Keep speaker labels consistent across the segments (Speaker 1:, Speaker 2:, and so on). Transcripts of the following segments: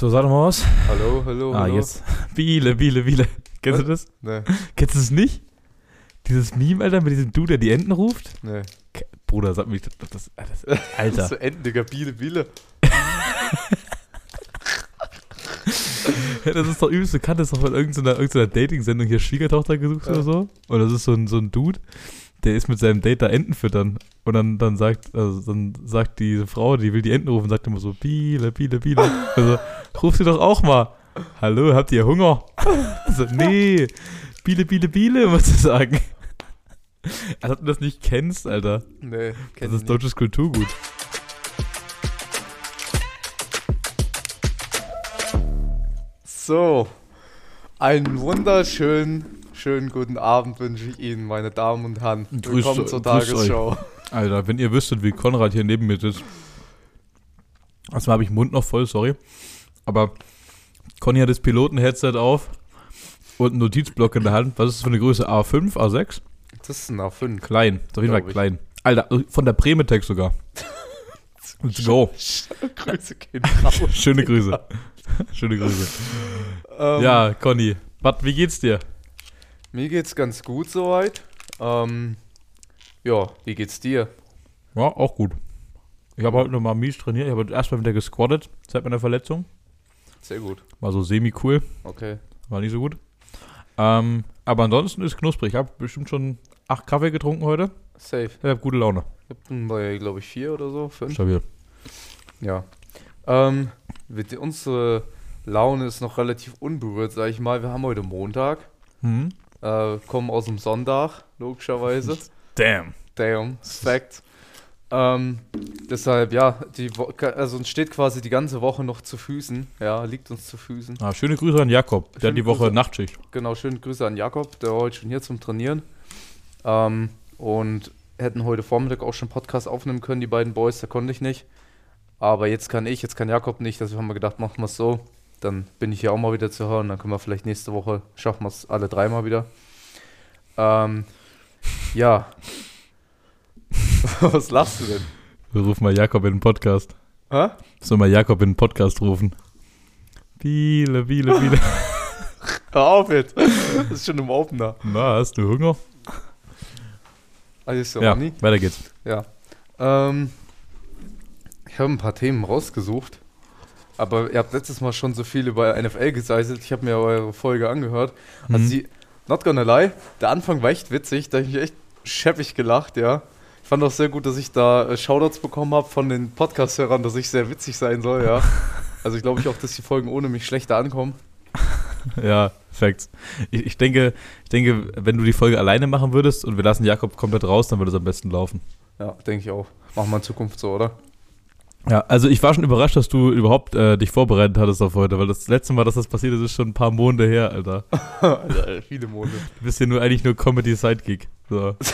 Speaker 1: So, sag doch mal was.
Speaker 2: Hallo, hallo,
Speaker 1: Ah,
Speaker 2: hallo.
Speaker 1: jetzt. Biele, Biele, Biele. Kennst du das?
Speaker 2: Nee,
Speaker 1: Kennst du es nicht? Dieses Meme, Alter, mit diesem Dude, der die Enten ruft?
Speaker 2: nee.
Speaker 1: Bruder, sag mir, das, das, das Alter.
Speaker 2: So Enten, Digga, Biele, Biele.
Speaker 1: Das ist doch übelst bekannt, das ist doch von irgendeiner, irgendeiner Dating-Sendung hier Schwiegertochter gesucht
Speaker 2: Ja.
Speaker 1: oder so. Und das ist so ein, so ein Dude, der ist mit seinem Date da Enten füttern. Und dann, dann sagt, also dann sagt diese Frau, die will die Enten rufen, sagt immer so, Biele, Biele, Biele. Also, ruf sie doch auch mal. Hallo, habt ihr Hunger? So, nee, Biele, Biele, Biele, musst du sagen. Als ob du das nicht kennst, Alter.
Speaker 2: Nee,
Speaker 1: Das
Speaker 2: kenn
Speaker 1: ist
Speaker 2: ich nicht.
Speaker 1: deutsches Kulturgut.
Speaker 2: So, einen wunderschönen, schönen guten Abend wünsche ich Ihnen, meine Damen und Herren.
Speaker 1: Grüß-
Speaker 2: Willkommen zur
Speaker 1: grüß
Speaker 2: Tagesschau.
Speaker 1: Alter, wenn ihr wüsstet, wie Konrad hier neben mir sitzt. Erstmal habe ich den Mund noch voll, sorry. Aber Conny hat das Piloten-Headset auf und einen Notizblock in der Hand. Was ist das für eine Größe? A5, A6?
Speaker 2: Das ist ein A5.
Speaker 1: Klein. Ist auf jeden Fall klein. Alter, von der Premetex sogar. Let's go.
Speaker 2: Grüße gehen.
Speaker 1: Schöne Grüße. Schöne Grüße.
Speaker 2: Ähm,
Speaker 1: Ja, Conny, wat, wie geht's dir?
Speaker 2: Mir geht's ganz gut soweit. Ähm, ja, wie geht's dir?
Speaker 1: Ja, auch gut. Ich habe heute nochmal mies trainiert. Ich habe heute erstmal wieder gesquattet seit meiner Verletzung.
Speaker 2: Sehr gut.
Speaker 1: War so semi-cool.
Speaker 2: Okay.
Speaker 1: War nicht so gut. Ähm, aber ansonsten ist knusprig. Ich habe bestimmt schon acht Kaffee getrunken heute.
Speaker 2: Safe.
Speaker 1: Ich habe gute Laune.
Speaker 2: Ich bin bei, glaube ich, vier oder so. Fünf.
Speaker 1: Stabil.
Speaker 2: Ja. Ähm, mit, unsere Laune ist noch relativ unberührt, sag ich mal. Wir haben heute Montag.
Speaker 1: Mhm.
Speaker 2: Äh, kommen aus dem Sonntag, logischerweise.
Speaker 1: Damn.
Speaker 2: Damn, Fact. Ähm, deshalb, ja, die Wo also uns steht quasi die ganze Woche noch zu Füßen. Ja, liegt uns zu Füßen.
Speaker 1: Ah, schöne Grüße an Jakob. Der
Speaker 2: Schöne
Speaker 1: hat die Woche
Speaker 2: Grüße.
Speaker 1: Nachtschicht.
Speaker 2: Genau, schöne Grüße an Jakob, der war heute schon hier zum Trainieren. Ähm, und hätten heute Vormittag auch schon Podcast aufnehmen können, die beiden Boys, da konnte ich nicht. Aber jetzt kann ich, jetzt kann Jakob nicht, deshalb haben wir gedacht, machen wir es so. Dann bin ich hier auch mal wieder zu hören, dann können wir vielleicht nächste Woche, schaffen wir es alle dreimal wieder. Ähm, ja. Was lachst du denn?
Speaker 1: Wir rufen mal Jakob in den Podcast.
Speaker 2: Hä?
Speaker 1: Sollen wir Jakob in den Podcast rufen? Biele, Biele, Biele.
Speaker 2: Hör auf jetzt. Das ist schon im Opener.
Speaker 1: Na, hast du Hunger?
Speaker 2: Alles so,
Speaker 1: ja, weiter geht's.
Speaker 2: Ja. Ähm, ich habe ein paar Themen rausgesucht. Aber ihr habt letztes Mal schon so viel über NFL geseiselt. Ich habe mir eure Folge angehört. Also
Speaker 1: Mhm.
Speaker 2: die, not gonna lie, der Anfang war echt witzig. Da habe ich mich echt scheppig gelacht, ja. Ich fand auch sehr gut, dass ich da äh, Shoutouts bekommen habe von den Podcast-Hörern, dass ich sehr witzig sein soll, ja. Also ich glaube ich auch, dass die Folgen ohne mich schlechter ankommen.
Speaker 1: Ja, Facts. Ich, ich, denke, ich denke, wenn du die Folge alleine machen würdest und wir lassen Jakob komplett raus, dann würde es am besten laufen.
Speaker 2: Ja, denke ich auch. Machen wir in Zukunft so, oder?
Speaker 1: Ja, also ich war schon überrascht, dass du überhaupt äh, dich vorbereitet hattest auf heute, weil das letzte Mal, dass das passiert ist, ist schon ein paar Monate her, Alter.
Speaker 2: Alter, viele Monate.
Speaker 1: Du bist ja nur eigentlich nur Comedy-Sidekick. So.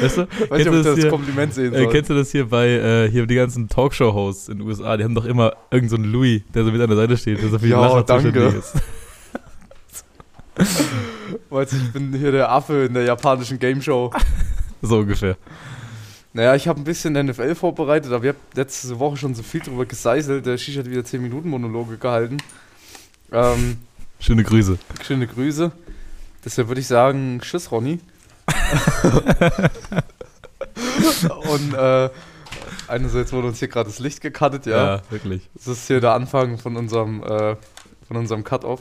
Speaker 1: weißt du?
Speaker 2: Weiß
Speaker 1: Kennst
Speaker 2: ob
Speaker 1: du
Speaker 2: ich
Speaker 1: das
Speaker 2: das
Speaker 1: hier?
Speaker 2: Kompliment sehen
Speaker 1: Äh,
Speaker 2: soll.
Speaker 1: kennst du das hier bei äh, hier die ganzen Talkshow-Hosts in den USA? Die haben doch immer irgendeinen so einen Louis, der so mit an der Seite steht, der so die
Speaker 2: Ja,
Speaker 1: Lacher
Speaker 2: danke.
Speaker 1: ist.
Speaker 2: Weißt du, ich bin hier der Affe in der japanischen Game Show.
Speaker 1: So ungefähr.
Speaker 2: Naja, ich habe ein bisschen NFL vorbereitet, aber ich habe letzte Woche schon so viel drüber geseiselt. Der Shish hat wieder 10 Minuten Monologe gehalten. Ähm,
Speaker 1: Schöne Grüße.
Speaker 2: schöne Grüße. Deshalb würde ich sagen, tschüss Ronny. Und äh, einerseits wurde uns hier gerade das Licht gecuttet, ja.
Speaker 1: Ja, wirklich.
Speaker 2: Das ist hier der Anfang von unserem, äh, von unserem Cut-Off.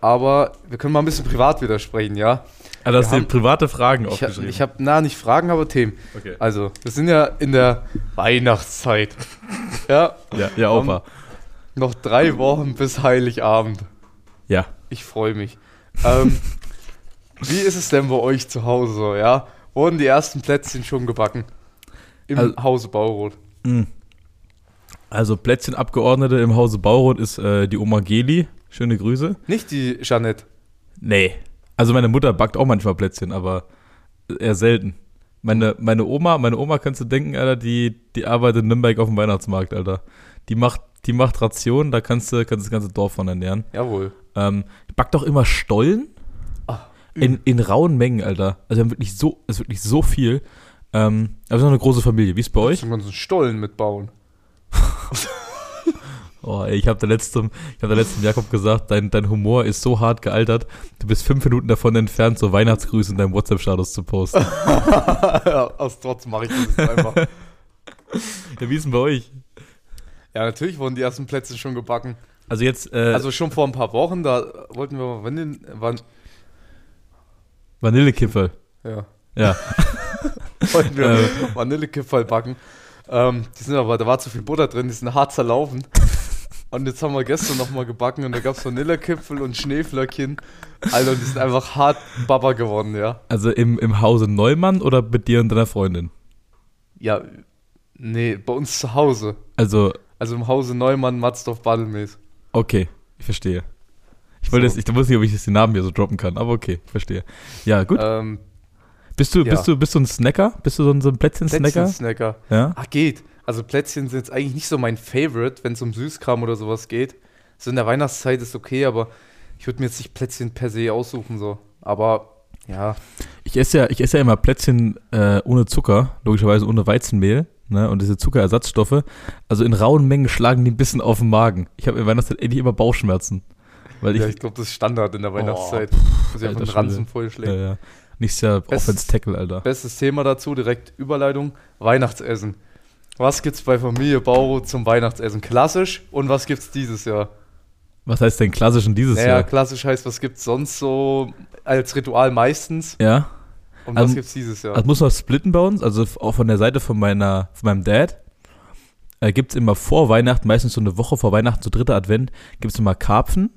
Speaker 2: Aber wir können mal ein bisschen privat wieder sprechen, ja.
Speaker 1: Also hast du dir private Fragen
Speaker 2: Ich,
Speaker 1: aufgeschrieben?
Speaker 2: ich habe, na, nicht Fragen, aber Themen.
Speaker 1: okay.
Speaker 2: Also, wir sind ja in der Weihnachtszeit. Ja,
Speaker 1: Ja, ja, Opa.
Speaker 2: noch drei Wochen bis Heiligabend.
Speaker 1: Ja.
Speaker 2: Ich freue mich. Ähm, wie ist es denn bei euch zu Hause ja? Wurden die ersten Plätzchen schon gebacken? Im
Speaker 1: Also-
Speaker 2: Hause Bauroth.
Speaker 1: Mm. Also Plätzchenabgeordnete im Hause Bauroth ist äh, die Oma Geli. Schöne Grüße.
Speaker 2: Nicht die Jeanette.
Speaker 1: Nee. Also meine Mutter backt auch manchmal Plätzchen, aber eher selten. Meine, meine Oma, meine Oma kannst du denken, Alter, die, die arbeitet in Nürnberg auf dem Weihnachtsmarkt, Alter. Die macht, die macht Rationen, da kannst du, kannst das ganze Dorf von ernähren.
Speaker 2: Jawohl.
Speaker 1: Ähm, backt auch immer Stollen
Speaker 2: Ah,
Speaker 1: in, in rauen Mengen, Alter. Also wir haben wirklich so, ist wirklich so viel. Ähm, aber sind noch eine große Familie. Wie ist bei euch?
Speaker 2: Zum ganzen Stollen mitbauen.
Speaker 1: Oh, ey, ich habe der letzten, ich habe der letzten Jakob gesagt, dein, dein Humor ist so hart gealtert, du bist fünf Minuten davon entfernt, so Weihnachtsgrüße in deinem WhatsApp-Status zu posten.
Speaker 2: aus Trotz mache ich das einfach.
Speaker 1: Ja, wie ist denn bei euch?
Speaker 2: Ja, natürlich wurden die ersten Plätze schon gebacken.
Speaker 1: Also jetzt, äh,
Speaker 2: Also schon vor ein paar Wochen, da wollten wir mal Vanille, Van,
Speaker 1: Vanillekipferl.
Speaker 2: ja,
Speaker 1: Ja.
Speaker 2: wollten wir
Speaker 1: Äh.
Speaker 2: Vanillekipferl backen. Ähm, die sind aber, da war zu viel Butter drin, die sind hart zerlaufen. Und jetzt haben wir gestern nochmal gebacken und da gab es Vanillekipferl und Schneeflöckchen. Alter, die sind einfach hart Baba geworden, ja.
Speaker 1: Also im, im Hause Neumann oder mit dir und deiner Freundin?
Speaker 2: Ja, nee, bei uns zu Hause.
Speaker 1: Also,
Speaker 2: Also im Hause Neumann, Matzdorf, Badelmees.
Speaker 1: okay, ich verstehe. Ich wollte
Speaker 2: So.
Speaker 1: jetzt, ich wusste nicht, ob ich jetzt den Namen hier so droppen kann, aber okay, ich verstehe. Ja, gut.
Speaker 2: Ähm,
Speaker 1: Bist du,
Speaker 2: ja.
Speaker 1: bist du, bist du ein Snacker? Bist du so ein, so ein Plätzchen-Snacker?
Speaker 2: Plätzchen-Snacker.
Speaker 1: Ja.
Speaker 2: Ach, geht. Also Plätzchen sind jetzt eigentlich nicht so mein Favorite, wenn es um Süßkram oder sowas geht. So in der Weihnachtszeit ist okay, aber ich würde mir jetzt nicht Plätzchen per se aussuchen, so. Aber ja,
Speaker 1: Ich esse ja, ich esse ja immer Plätzchen äh, ohne Zucker, logischerweise ohne Weizenmehl, ne? Und diese Zuckerersatzstoffe, also in rauen Mengen schlagen die ein bisschen auf den Magen. Ich habe in Weihnachtszeit endlich immer Bauchschmerzen. Weil ich,
Speaker 2: ja ich glaube, das ist Standard in der Weihnachtszeit.
Speaker 1: Oh,
Speaker 2: Dass ich einfach Ranzen
Speaker 1: Schwede.
Speaker 2: voll schlägt.
Speaker 1: ja, ja. Nicht sehr
Speaker 2: Best-
Speaker 1: Offense-Tackle, Alter.
Speaker 2: Bestes Thema dazu, direkt Überleitung, Weihnachtsessen. Was gibt's bei Familie Bauro zum Weihnachtsessen? Klassisch und was gibt's dieses Jahr?
Speaker 1: Was heißt denn klassisch in dieses
Speaker 2: Naja,
Speaker 1: Jahr?
Speaker 2: klassisch heißt, was gibt's sonst so als Ritual meistens
Speaker 1: Ja.
Speaker 2: und was
Speaker 1: Also-
Speaker 2: gibt's dieses Jahr?
Speaker 1: Also muss man splitten bei uns, also auch von der Seite von meiner, von meinem Dad. Äh, gibt es immer vor Weihnachten, meistens so eine Woche vor Weihnachten, so dritter Advent, gibt es immer Karpfen,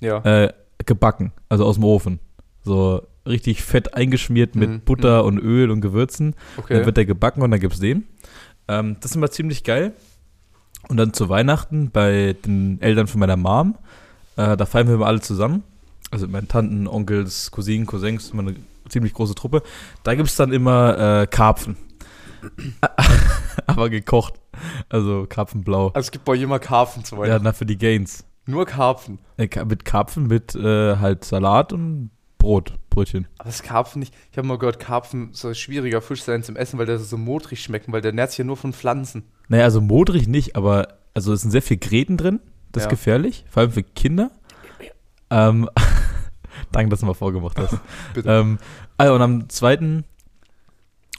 Speaker 2: ja.
Speaker 1: äh, gebacken, also aus dem Ofen. So richtig fett eingeschmiert mit
Speaker 2: Mhm,
Speaker 1: Butter und Öl und Gewürzen.
Speaker 2: okay.
Speaker 1: Dann wird der gebacken und dann gibt's den. Ähm, das ist immer ziemlich geil. Und dann zu Weihnachten bei den Eltern von meiner Mom, äh, da feiern wir immer alle zusammen. Also mit meinen Tanten, Onkels, Cousinen, Cousins, immer eine ziemlich große Truppe. Da gibt's dann immer äh, Karpfen. Aber gekocht. Also Karpfenblau.
Speaker 2: Also es gibt bei jemand Karpfen zu
Speaker 1: Ja,
Speaker 2: Weihnachten.
Speaker 1: na für die Gains.
Speaker 2: Nur Karpfen.
Speaker 1: Äh, mit Karpfen, mit äh, halt Salat und Brot, Brötchen.
Speaker 2: Aber das Karpfen nicht. Ich habe mal gehört, Karpfen soll schwieriger Fisch sein zum Essen, weil der so modrig schmecken, weil der nährt sich ja nur von Pflanzen.
Speaker 1: Naja, also modrig nicht, aber also es sind sehr viel Gräten drin. Das ist
Speaker 2: Ja.
Speaker 1: gefährlich, vor allem für Kinder. Ähm, danke, dass du mal vorgemacht hast. Ähm, also und am zweiten,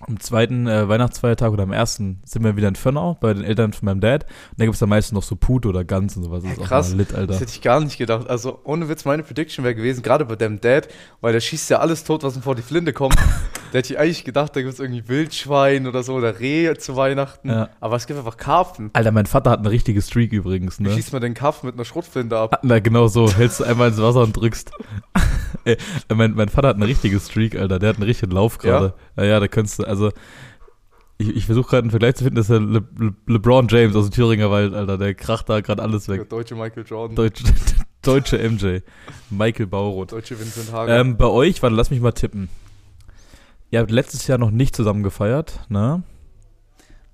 Speaker 1: am zweiten äh, Weihnachtsfeiertag oder am ersten sind wir wieder in Fönnau bei den Eltern von meinem Dad. Und da gibt es dann meistens noch so Pute oder Gans und sowas. Das ist auch
Speaker 2: krass.
Speaker 1: lit, Alter.
Speaker 2: Das hätte ich gar nicht gedacht. Also ohne Witz, meine Prediction wäre gewesen, gerade bei deinem Dad, weil der schießt ja alles tot, was ihm vor die Flinte kommt. da hätte ich eigentlich gedacht, da gibt es irgendwie Wildschwein oder so oder Rehe zu Weihnachten.
Speaker 1: Ja.
Speaker 2: Aber es gibt einfach Karpfen.
Speaker 1: Alter, mein Vater hat eine richtige Streak übrigens,
Speaker 2: Wie
Speaker 1: ne?
Speaker 2: schießt man den Karpfen mit einer Schrotflinte ab?
Speaker 1: Na, genau so. Hältst du einmal ins Wasser und drückst. Ey, mein, mein Vater hat eine richtige Streak, Alter. Der hat einen richtigen Lauf gerade. Ja? ja, da könntest du, also. Ich, ich versuche gerade einen Vergleich zu finden, das ist der Le, Le, LeBron James aus dem Thüringer Wald, Alter. Der kracht da gerade alles
Speaker 2: Der
Speaker 1: weg.
Speaker 2: deutsche Michael Jordan,
Speaker 1: Deutsche, deutsche MJ. Michael Bauroth.
Speaker 2: deutsche Vincent Hager.
Speaker 1: Ähm, bei euch, warte, lass mich mal tippen. Ihr habt letztes Jahr noch nicht zusammen gefeiert, ne?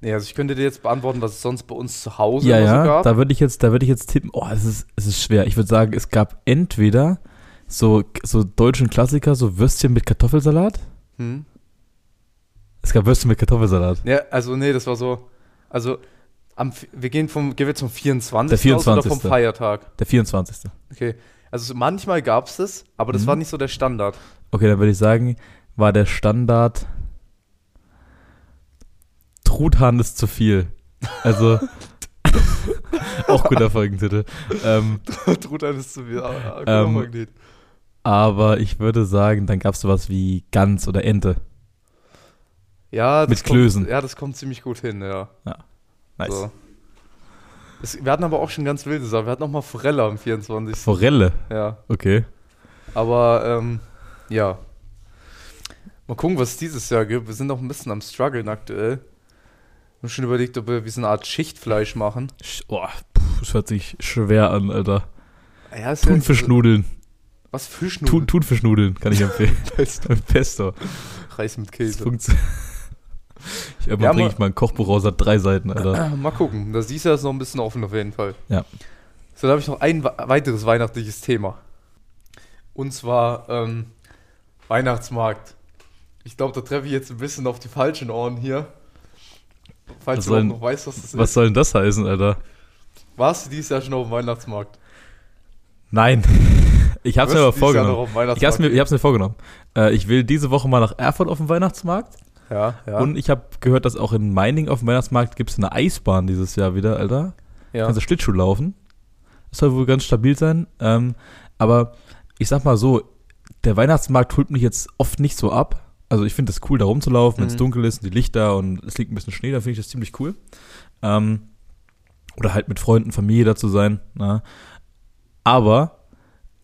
Speaker 2: nee, also ich könnte dir jetzt beantworten, was es sonst bei uns zu Hause
Speaker 1: Ja,
Speaker 2: immer so
Speaker 1: ja,
Speaker 2: gab.
Speaker 1: da würde ich jetzt, da würde ich jetzt tippen. Oh, es ist, es ist schwer. Ich würde sagen, es gab entweder so, so deutschen Klassiker, so Würstchen mit Kartoffelsalat.
Speaker 2: Hm?
Speaker 1: Es gab Würstchen mit Kartoffelsalat.
Speaker 2: Ja, also nee, das war so. Also am, wir gehen vom, gehen wir zum 24.
Speaker 1: Der
Speaker 2: aus oder vom
Speaker 1: 24..
Speaker 2: Feiertag.
Speaker 1: Der 24.
Speaker 2: Okay. Also so manchmal gab es das, aber das
Speaker 1: Mhm.
Speaker 2: war nicht so der Standard.
Speaker 1: Okay, dann würde ich sagen, war der Standard Truthahn ist zu viel. Also, auch guter Folgentitel. Ähm,
Speaker 2: Truthahn ist zu viel. Ah,
Speaker 1: Ähm,
Speaker 2: Magnet.
Speaker 1: Aber ich würde sagen, dann gab es sowas wie Gans oder Ente.
Speaker 2: Ja, das
Speaker 1: mit
Speaker 2: kommt,
Speaker 1: Klößen.
Speaker 2: Ja, das kommt ziemlich gut hin, ja.
Speaker 1: Nice.
Speaker 2: So. Es, wir hatten aber auch schon ganz wilde Sachen. Wir hatten noch mal Forelle am 24.
Speaker 1: Forelle,
Speaker 2: Ja.
Speaker 1: okay.
Speaker 2: Aber, ähm, ja. Mal gucken, was es dieses Jahr gibt. Wir sind noch ein bisschen am struggeln aktuell. Wir haben schon überlegt, ob wir wie so eine Art Schichtfleisch machen.
Speaker 1: Puh, das hört sich schwer an, Alter.
Speaker 2: Ja, ist ja-
Speaker 1: Thunfischnudeln.
Speaker 2: Was Fischnudeln?
Speaker 1: Thunfischnudeln kann ich empfehlen.
Speaker 2: Pesto.
Speaker 1: Pesto.
Speaker 2: Reis mit
Speaker 1: Das
Speaker 2: Käse.
Speaker 1: funktioniert. Ich
Speaker 2: Ja,
Speaker 1: bringe ich mal ein Kochbuch raus, hat drei Seiten, Alter.
Speaker 2: Mal gucken. Das dieses Jahr ist noch ein bisschen offen auf jeden Fall.
Speaker 1: Ja.
Speaker 2: So, da habe ich noch ein weiteres weihnachtliches Thema. Und zwar ähm, Weihnachtsmarkt. Ich glaube, da treffe ich jetzt ein bisschen auf die falschen Ohren hier. Falls
Speaker 1: Was
Speaker 2: du überhaupt
Speaker 1: soll-
Speaker 2: noch weißt, was das
Speaker 1: Was
Speaker 2: ist.
Speaker 1: soll denn das heißen, Alter?
Speaker 2: Warst du dieses Jahr schon auf dem Weihnachtsmarkt?
Speaker 1: Nein. Ich mir aber
Speaker 2: dieses Jahr noch
Speaker 1: vorgenommen. Ich hab's, mir, ich mir vorgenommen. Äh, ich will diese Woche mal nach Erfurt auf dem Weihnachtsmarkt.
Speaker 2: Ja, ja.
Speaker 1: Und ich habe gehört, dass auch in Meining auf dem Weihnachtsmarkt gibt es eine Eisbahn dieses Jahr wieder, Alter.
Speaker 2: ja.
Speaker 1: Kannst du Schlittschuh laufen. Das soll wohl ganz stabil sein. Ähm, aber ich sag mal so, der Weihnachtsmarkt holt mich jetzt oft nicht so ab. Also ich finde das cool, da rumzulaufen, wenn es
Speaker 2: Mhm.
Speaker 1: dunkel ist und die Lichter und es liegt ein bisschen Schnee, dann finde ich das ziemlich cool. Ähm, oder halt mit Freunden, Familie da zu sein. Na. Aber,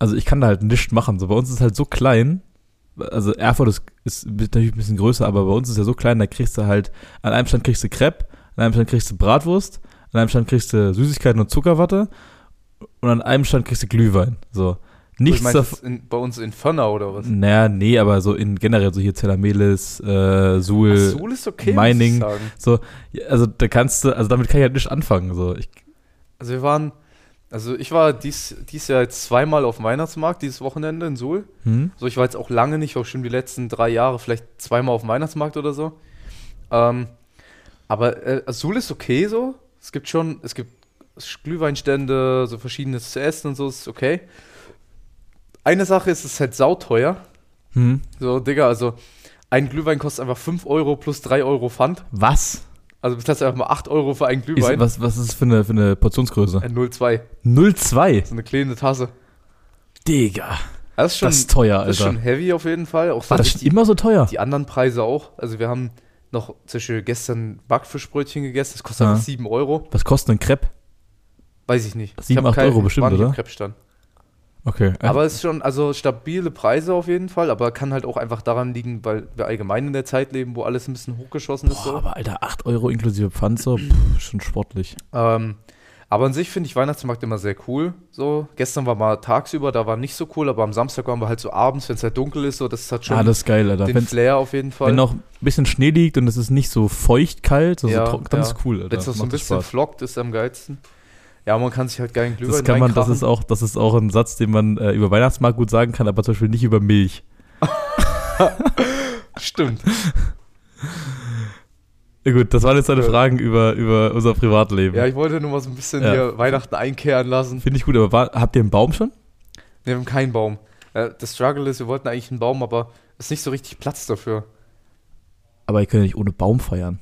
Speaker 1: also ich kann da halt nichts machen. So bei uns ist es halt so klein. Also Erfurt ist, ist natürlich ein bisschen größer, aber bei uns ist es ja so klein, da kriegst du halt, an einem Stand kriegst du Crepe, an einem Stand kriegst du Bratwurst, an einem Stand kriegst du Süßigkeiten und Zuckerwatte und an einem Stand kriegst du Glühwein. So. Nichts
Speaker 2: das in, bei uns in Fönner oder was?
Speaker 1: Naja, nee, aber so in generell, so hier Zellamelis, äh, Suhl,
Speaker 2: Suhl ist okay, sagen.
Speaker 1: so, also da kannst du, also damit kann ich halt nicht anfangen. So. Ich,
Speaker 2: Also wir waren, also ich war dies, dies Jahr jetzt zweimal auf dem Weihnachtsmarkt, dieses Wochenende in Suhl.
Speaker 1: hm?
Speaker 2: So, ich war jetzt auch lange nicht, auch schon die letzten drei Jahre, vielleicht zweimal auf dem Weihnachtsmarkt oder so. Ähm, aber äh, also Suhl ist okay so. Es gibt schon, es gibt Glühweinstände, so verschiedenes zu essen und so, ist okay. Eine Sache ist, es ist halt sauteuer.
Speaker 1: Hm?
Speaker 2: So, Digga, also ein Glühwein kostet einfach 5 Euro plus 3 Euro Pfand.
Speaker 1: Was?
Speaker 2: Also bezahlst du einfach mal 8 Euro für einen
Speaker 1: Ist,
Speaker 2: Glühwein.
Speaker 1: was, was ist das für eine, für eine Portionsgröße?
Speaker 2: Ein 0,2.
Speaker 1: 0,2.
Speaker 2: So eine kleine Tasse.
Speaker 1: Digga.
Speaker 2: Das ist schon,
Speaker 1: Das ist teuer,
Speaker 2: das ist
Speaker 1: Alter.
Speaker 2: schon heavy auf jeden Fall. Auch
Speaker 1: War das
Speaker 2: die,
Speaker 1: schon immer so teuer?
Speaker 2: die anderen Preise auch. Also wir haben noch zum Beispiel gestern Backfischbrötchen gegessen. Das kostet
Speaker 1: Ja.
Speaker 2: einfach 7 Euro.
Speaker 1: Was kostet ein Crepe?
Speaker 2: Weiß ich nicht.
Speaker 1: Sieben,
Speaker 2: Ich hab
Speaker 1: acht
Speaker 2: kein-
Speaker 1: Euro bestimmt, oder?
Speaker 2: Crepe-Stand.
Speaker 1: Okay.
Speaker 2: Aber es ist schon, also stabile Preise auf jeden Fall, aber kann halt auch einfach daran liegen, weil wir allgemein in der Zeit leben, wo alles ein bisschen hochgeschossen ist.
Speaker 1: Boah,
Speaker 2: So.
Speaker 1: aber Alter, 8 Euro inklusive so, pff, schon sportlich.
Speaker 2: Ähm, aber an sich finde ich Weihnachtsmarkt immer sehr cool. So, gestern war mal tagsüber, da war nicht so cool, aber am Samstag waren wir halt so abends, wenn es halt dunkel ist, so, das hat schon
Speaker 1: ah, das ist geil, Alter.
Speaker 2: den
Speaker 1: Wenn's,
Speaker 2: Flair auf jeden Fall.
Speaker 1: wenn noch ein bisschen Schnee liegt und es ist nicht so feucht kalt, so,
Speaker 2: Ja,
Speaker 1: so trocken, dann
Speaker 2: ja.
Speaker 1: ist cool, Alter.
Speaker 2: Wenn es noch so ein bisschen
Speaker 1: Spaß.
Speaker 2: flockt, ist am geilsten. Ja, man kann sich halt geilen Glühwein
Speaker 1: Das kann man, das ist auch, das ist auch ein Satz, den man äh, über Weihnachtsmarkt gut sagen kann, aber zum Beispiel nicht über Milch.
Speaker 2: Stimmt.
Speaker 1: Ja, gut, das waren jetzt deine. Fragen über, über unser Privatleben.
Speaker 2: Ja, ich wollte nur mal so ein bisschen
Speaker 1: Ja.
Speaker 2: hier Weihnachten einkehren lassen.
Speaker 1: Finde ich gut, aber war, habt ihr einen Baum schon?
Speaker 2: Wir haben keinen Baum. Äh, Das Struggle ist, wir wollten eigentlich einen Baum, aber es ist nicht so richtig Platz dafür.
Speaker 1: Aber ihr könnt ja nicht ohne Baum feiern.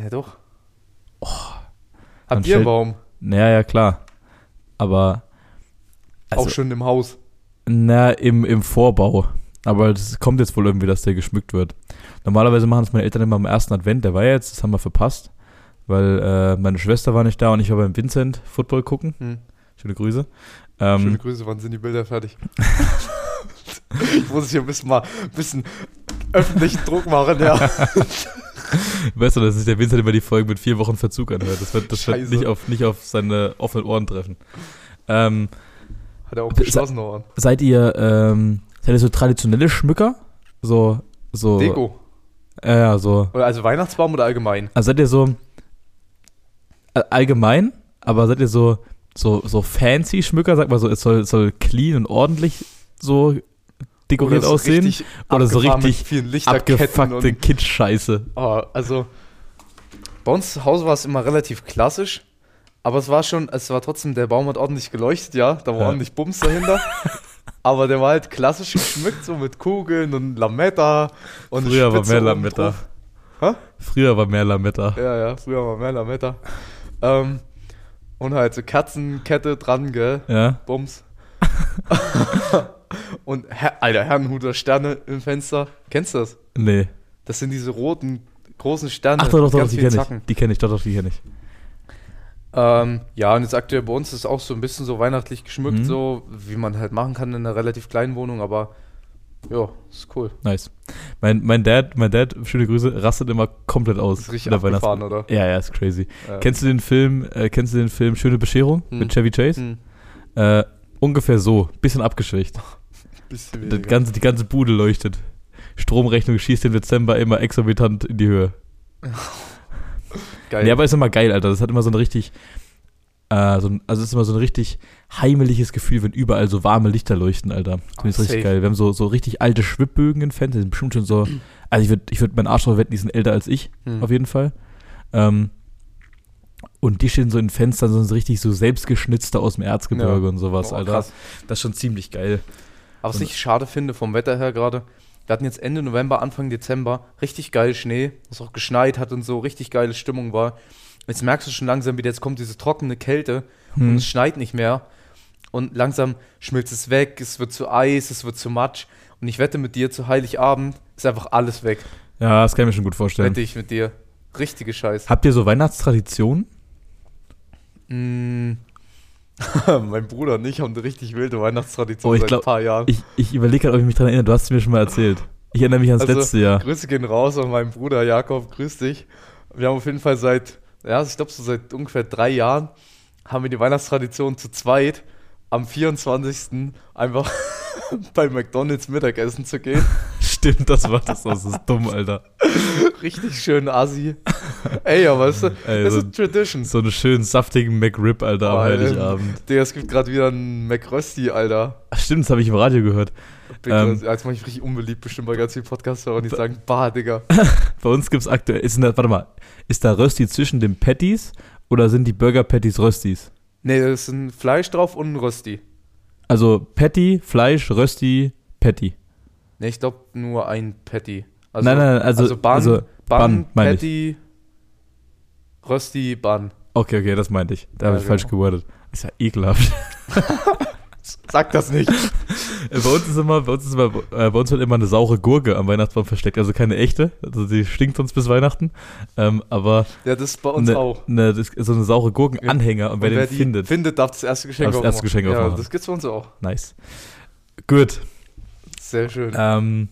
Speaker 2: Ja, doch.
Speaker 1: dann
Speaker 2: Habt ihr einen Baum?
Speaker 1: Naja, ja, klar. Aber. Also,
Speaker 2: auch schon im Haus.
Speaker 1: Na, im, im Vorbau. Aber es kommt jetzt wohl irgendwie, dass der geschmückt wird. Normalerweise machen das meine Eltern immer am ersten Advent. Der war ja jetzt, das haben wir verpasst. Weil äh, meine Schwester war nicht da und ich war beim Vincent Football gucken.
Speaker 2: Hm.
Speaker 1: Schöne Grüße. Ähm,
Speaker 2: Schöne Grüße, wann sind die Bilder fertig? ich muss hier ein bisschen mal ein bisschen öffentlichen Druck machen, ja.
Speaker 1: Weißt du, dass sich der Vincent immer die Folgen mit vier Wochen Verzug anhört. Das wird, das wird nicht, auf, nicht auf seine offenen Ohren treffen. Ähm,
Speaker 2: Hat er auch geschlossene Ohren.
Speaker 1: seid ihr, ähm, seid ihr so traditionelle Schmücker? So, so.
Speaker 2: Deko.
Speaker 1: Ja, ja, so.
Speaker 2: Oder also Weihnachtsbaum oder allgemein?
Speaker 1: Also seid ihr so äh, allgemein, aber seid ihr so, so, so fancy Schmücker? Sag mal so, es soll, es soll clean und ordentlich so dekoriert
Speaker 2: so
Speaker 1: aussehen? Oder so richtig Abgefuckte Kitsch-Scheiße.
Speaker 2: Oh, also bei uns zu Hause war es immer relativ klassisch, aber es war schon, es war trotzdem, der Baum hat ordentlich geleuchtet, ja, da war
Speaker 1: Ja.
Speaker 2: ordentlich Bums dahinter. aber der war halt klassisch geschmückt, so mit Kugeln und Lametta und
Speaker 1: Früher war
Speaker 2: Spitze
Speaker 1: mehr
Speaker 2: oben
Speaker 1: Lametta.
Speaker 2: Hä?
Speaker 1: Früher war mehr Lametta.
Speaker 2: Ja, ja, früher war mehr Lametta. Ähm, und halt so Katzenkette dran, gell,
Speaker 1: Ja?
Speaker 2: Bums. und, Her Alter, Herrenhuter Sterne im Fenster. Kennst du das?
Speaker 1: Nee.
Speaker 2: Das sind diese roten, großen Sterne.
Speaker 1: Ach doch, doch, doch, die kenne ich. Die kenne ich, doch, doch, die kenne ich.
Speaker 2: Ähm, ja, und jetzt aktuell bei uns ist es auch so ein bisschen so weihnachtlich geschmückt,
Speaker 1: Mhm.
Speaker 2: so wie man halt machen kann in einer relativ kleinen Wohnung, aber ja, ist cool.
Speaker 1: Nice. Mein, mein Dad, mein Dad, schöne Grüße, rastet immer komplett aus.
Speaker 2: Ist richtig abgefahren, oder?
Speaker 1: Ja, ja, ist crazy.
Speaker 2: Ja.
Speaker 1: Kennst du den Film, äh, kennst du den Film Schöne Bescherung
Speaker 2: Hm.
Speaker 1: mit Chevy Chase?
Speaker 2: Hm,
Speaker 1: Äh, ungefähr so, bisschen abgeschwächt.
Speaker 2: Weniger.
Speaker 1: ganze, die ganze Bude leuchtet. Stromrechnung schießt im Dezember immer exorbitant in die Höhe.
Speaker 2: Geil.
Speaker 1: Nee, aber ist immer geil, Alter. Das hat immer so ein richtig, äh, so ein, also es ist immer so ein richtig heimeliges Gefühl, wenn überall so warme Lichter leuchten, Alter. Finde ich
Speaker 2: Ah,
Speaker 1: richtig
Speaker 2: safe.
Speaker 1: geil. Wir haben so, so richtig alte Schwibbögen in Fans, die sind bestimmt schon so, also ich würde ich würd meinen Arsch drauf wetten, die sind älter als ich,
Speaker 2: Hm.
Speaker 1: auf jeden Fall. Ähm, Und die stehen so in Fenstern, so richtig so selbstgeschnitzte aus dem Erzgebirge
Speaker 2: Ja.
Speaker 1: und sowas,
Speaker 2: Oh,
Speaker 1: Alter.
Speaker 2: krass.
Speaker 1: Das ist schon ziemlich geil.
Speaker 2: Aber was
Speaker 1: Und-
Speaker 2: ich schade finde vom Wetter her gerade, wir hatten jetzt Ende November, Anfang Dezember richtig geil Schnee, was auch geschneit hat und so, richtig geile Stimmung war. Jetzt merkst du schon langsam wieder, jetzt kommt diese trockene Kälte und
Speaker 1: Hm.
Speaker 2: es schneit nicht mehr. Und langsam schmilzt es weg, es wird zu Eis, es wird zu Matsch. Und ich wette mit dir, zu Heiligabend ist einfach alles weg.
Speaker 1: Ja, das kann ich mir schon gut vorstellen.
Speaker 2: Wette ich mit dir. Richtige Scheiße.
Speaker 1: Habt ihr so Weihnachtstraditionen?
Speaker 2: Mm. mein Bruder und ich haben eine richtig wilde Weihnachtstradition
Speaker 1: Oh, ich
Speaker 2: seit
Speaker 1: glaub-
Speaker 2: ein paar Jahren.
Speaker 1: Ich, ich überlege gerade, ob ich mich daran erinnere. Du hast es mir schon mal erzählt. Ich erinnere mich ans
Speaker 2: Also,
Speaker 1: letzte Jahr.
Speaker 2: Grüße gehen raus an meinen Bruder Jakob, grüß dich. Wir haben auf jeden Fall seit, ja, ich glaube so seit ungefähr drei Jahren, haben wir die Weihnachtstradition zu zweit am 24. einfach bei McDonalds Mittagessen zu gehen.
Speaker 1: Stimmt, das war das. Das ist dumm, Alter.
Speaker 2: Richtig schön assi. Ey, aber ist,
Speaker 1: Ey,
Speaker 2: es
Speaker 1: so-
Speaker 2: ist Tradition.
Speaker 1: So einen schönen, saftigen McRib, Alter, am Heiligabend.
Speaker 2: Digga, es gibt gerade wieder einen McRösti, Alter.
Speaker 1: Ach, stimmt, das habe ich im Radio gehört.
Speaker 2: Bin
Speaker 1: Ähm.
Speaker 2: Jetzt mache ich richtig unbeliebt bestimmt bei ganz vielen Podcaster und die sagen, bah, Digga.
Speaker 1: Bei uns gibt es aktuell, ist da, warte mal, ist da Rösti zwischen den Patties oder sind die Burger Patties Röstis?
Speaker 2: Nee, da ist ein Fleisch drauf und ein Rösti.
Speaker 1: Also Patty, Fleisch, Rösti, Patty.
Speaker 2: Nee, ich glaube nur ein Patty.
Speaker 1: nein, nein, nein, also,
Speaker 2: also Bun,
Speaker 1: also
Speaker 2: Bun,
Speaker 1: Bun.
Speaker 2: Patty, Rösti, Bun.
Speaker 1: okay, okay, das meinte ich. Da habe
Speaker 2: Ja,
Speaker 1: ich falsch
Speaker 2: genau.
Speaker 1: gewordet. Ist ja ekelhaft.
Speaker 2: Sag das nicht.
Speaker 1: Äh, bei uns ist immer, bei uns ist immer, äh, bei uns wird immer eine saure Gurke am Weihnachtsbaum versteckt. Also keine echte. Also die stinkt uns bis Weihnachten. Ähm, aber
Speaker 2: Ja, das ist bei uns
Speaker 1: eine,
Speaker 2: auch.
Speaker 1: eine, das ist so eine saure Gurkenanhänger und wer
Speaker 2: Und
Speaker 1: den
Speaker 2: die
Speaker 1: findet,
Speaker 2: findet, darf das erste Geschenk
Speaker 1: Darf das erste Geschenk
Speaker 2: Ja,
Speaker 1: aufmachen.
Speaker 2: das gibt's bei uns auch.
Speaker 1: nice. Gut.
Speaker 2: Sehr schön.
Speaker 1: Ähm,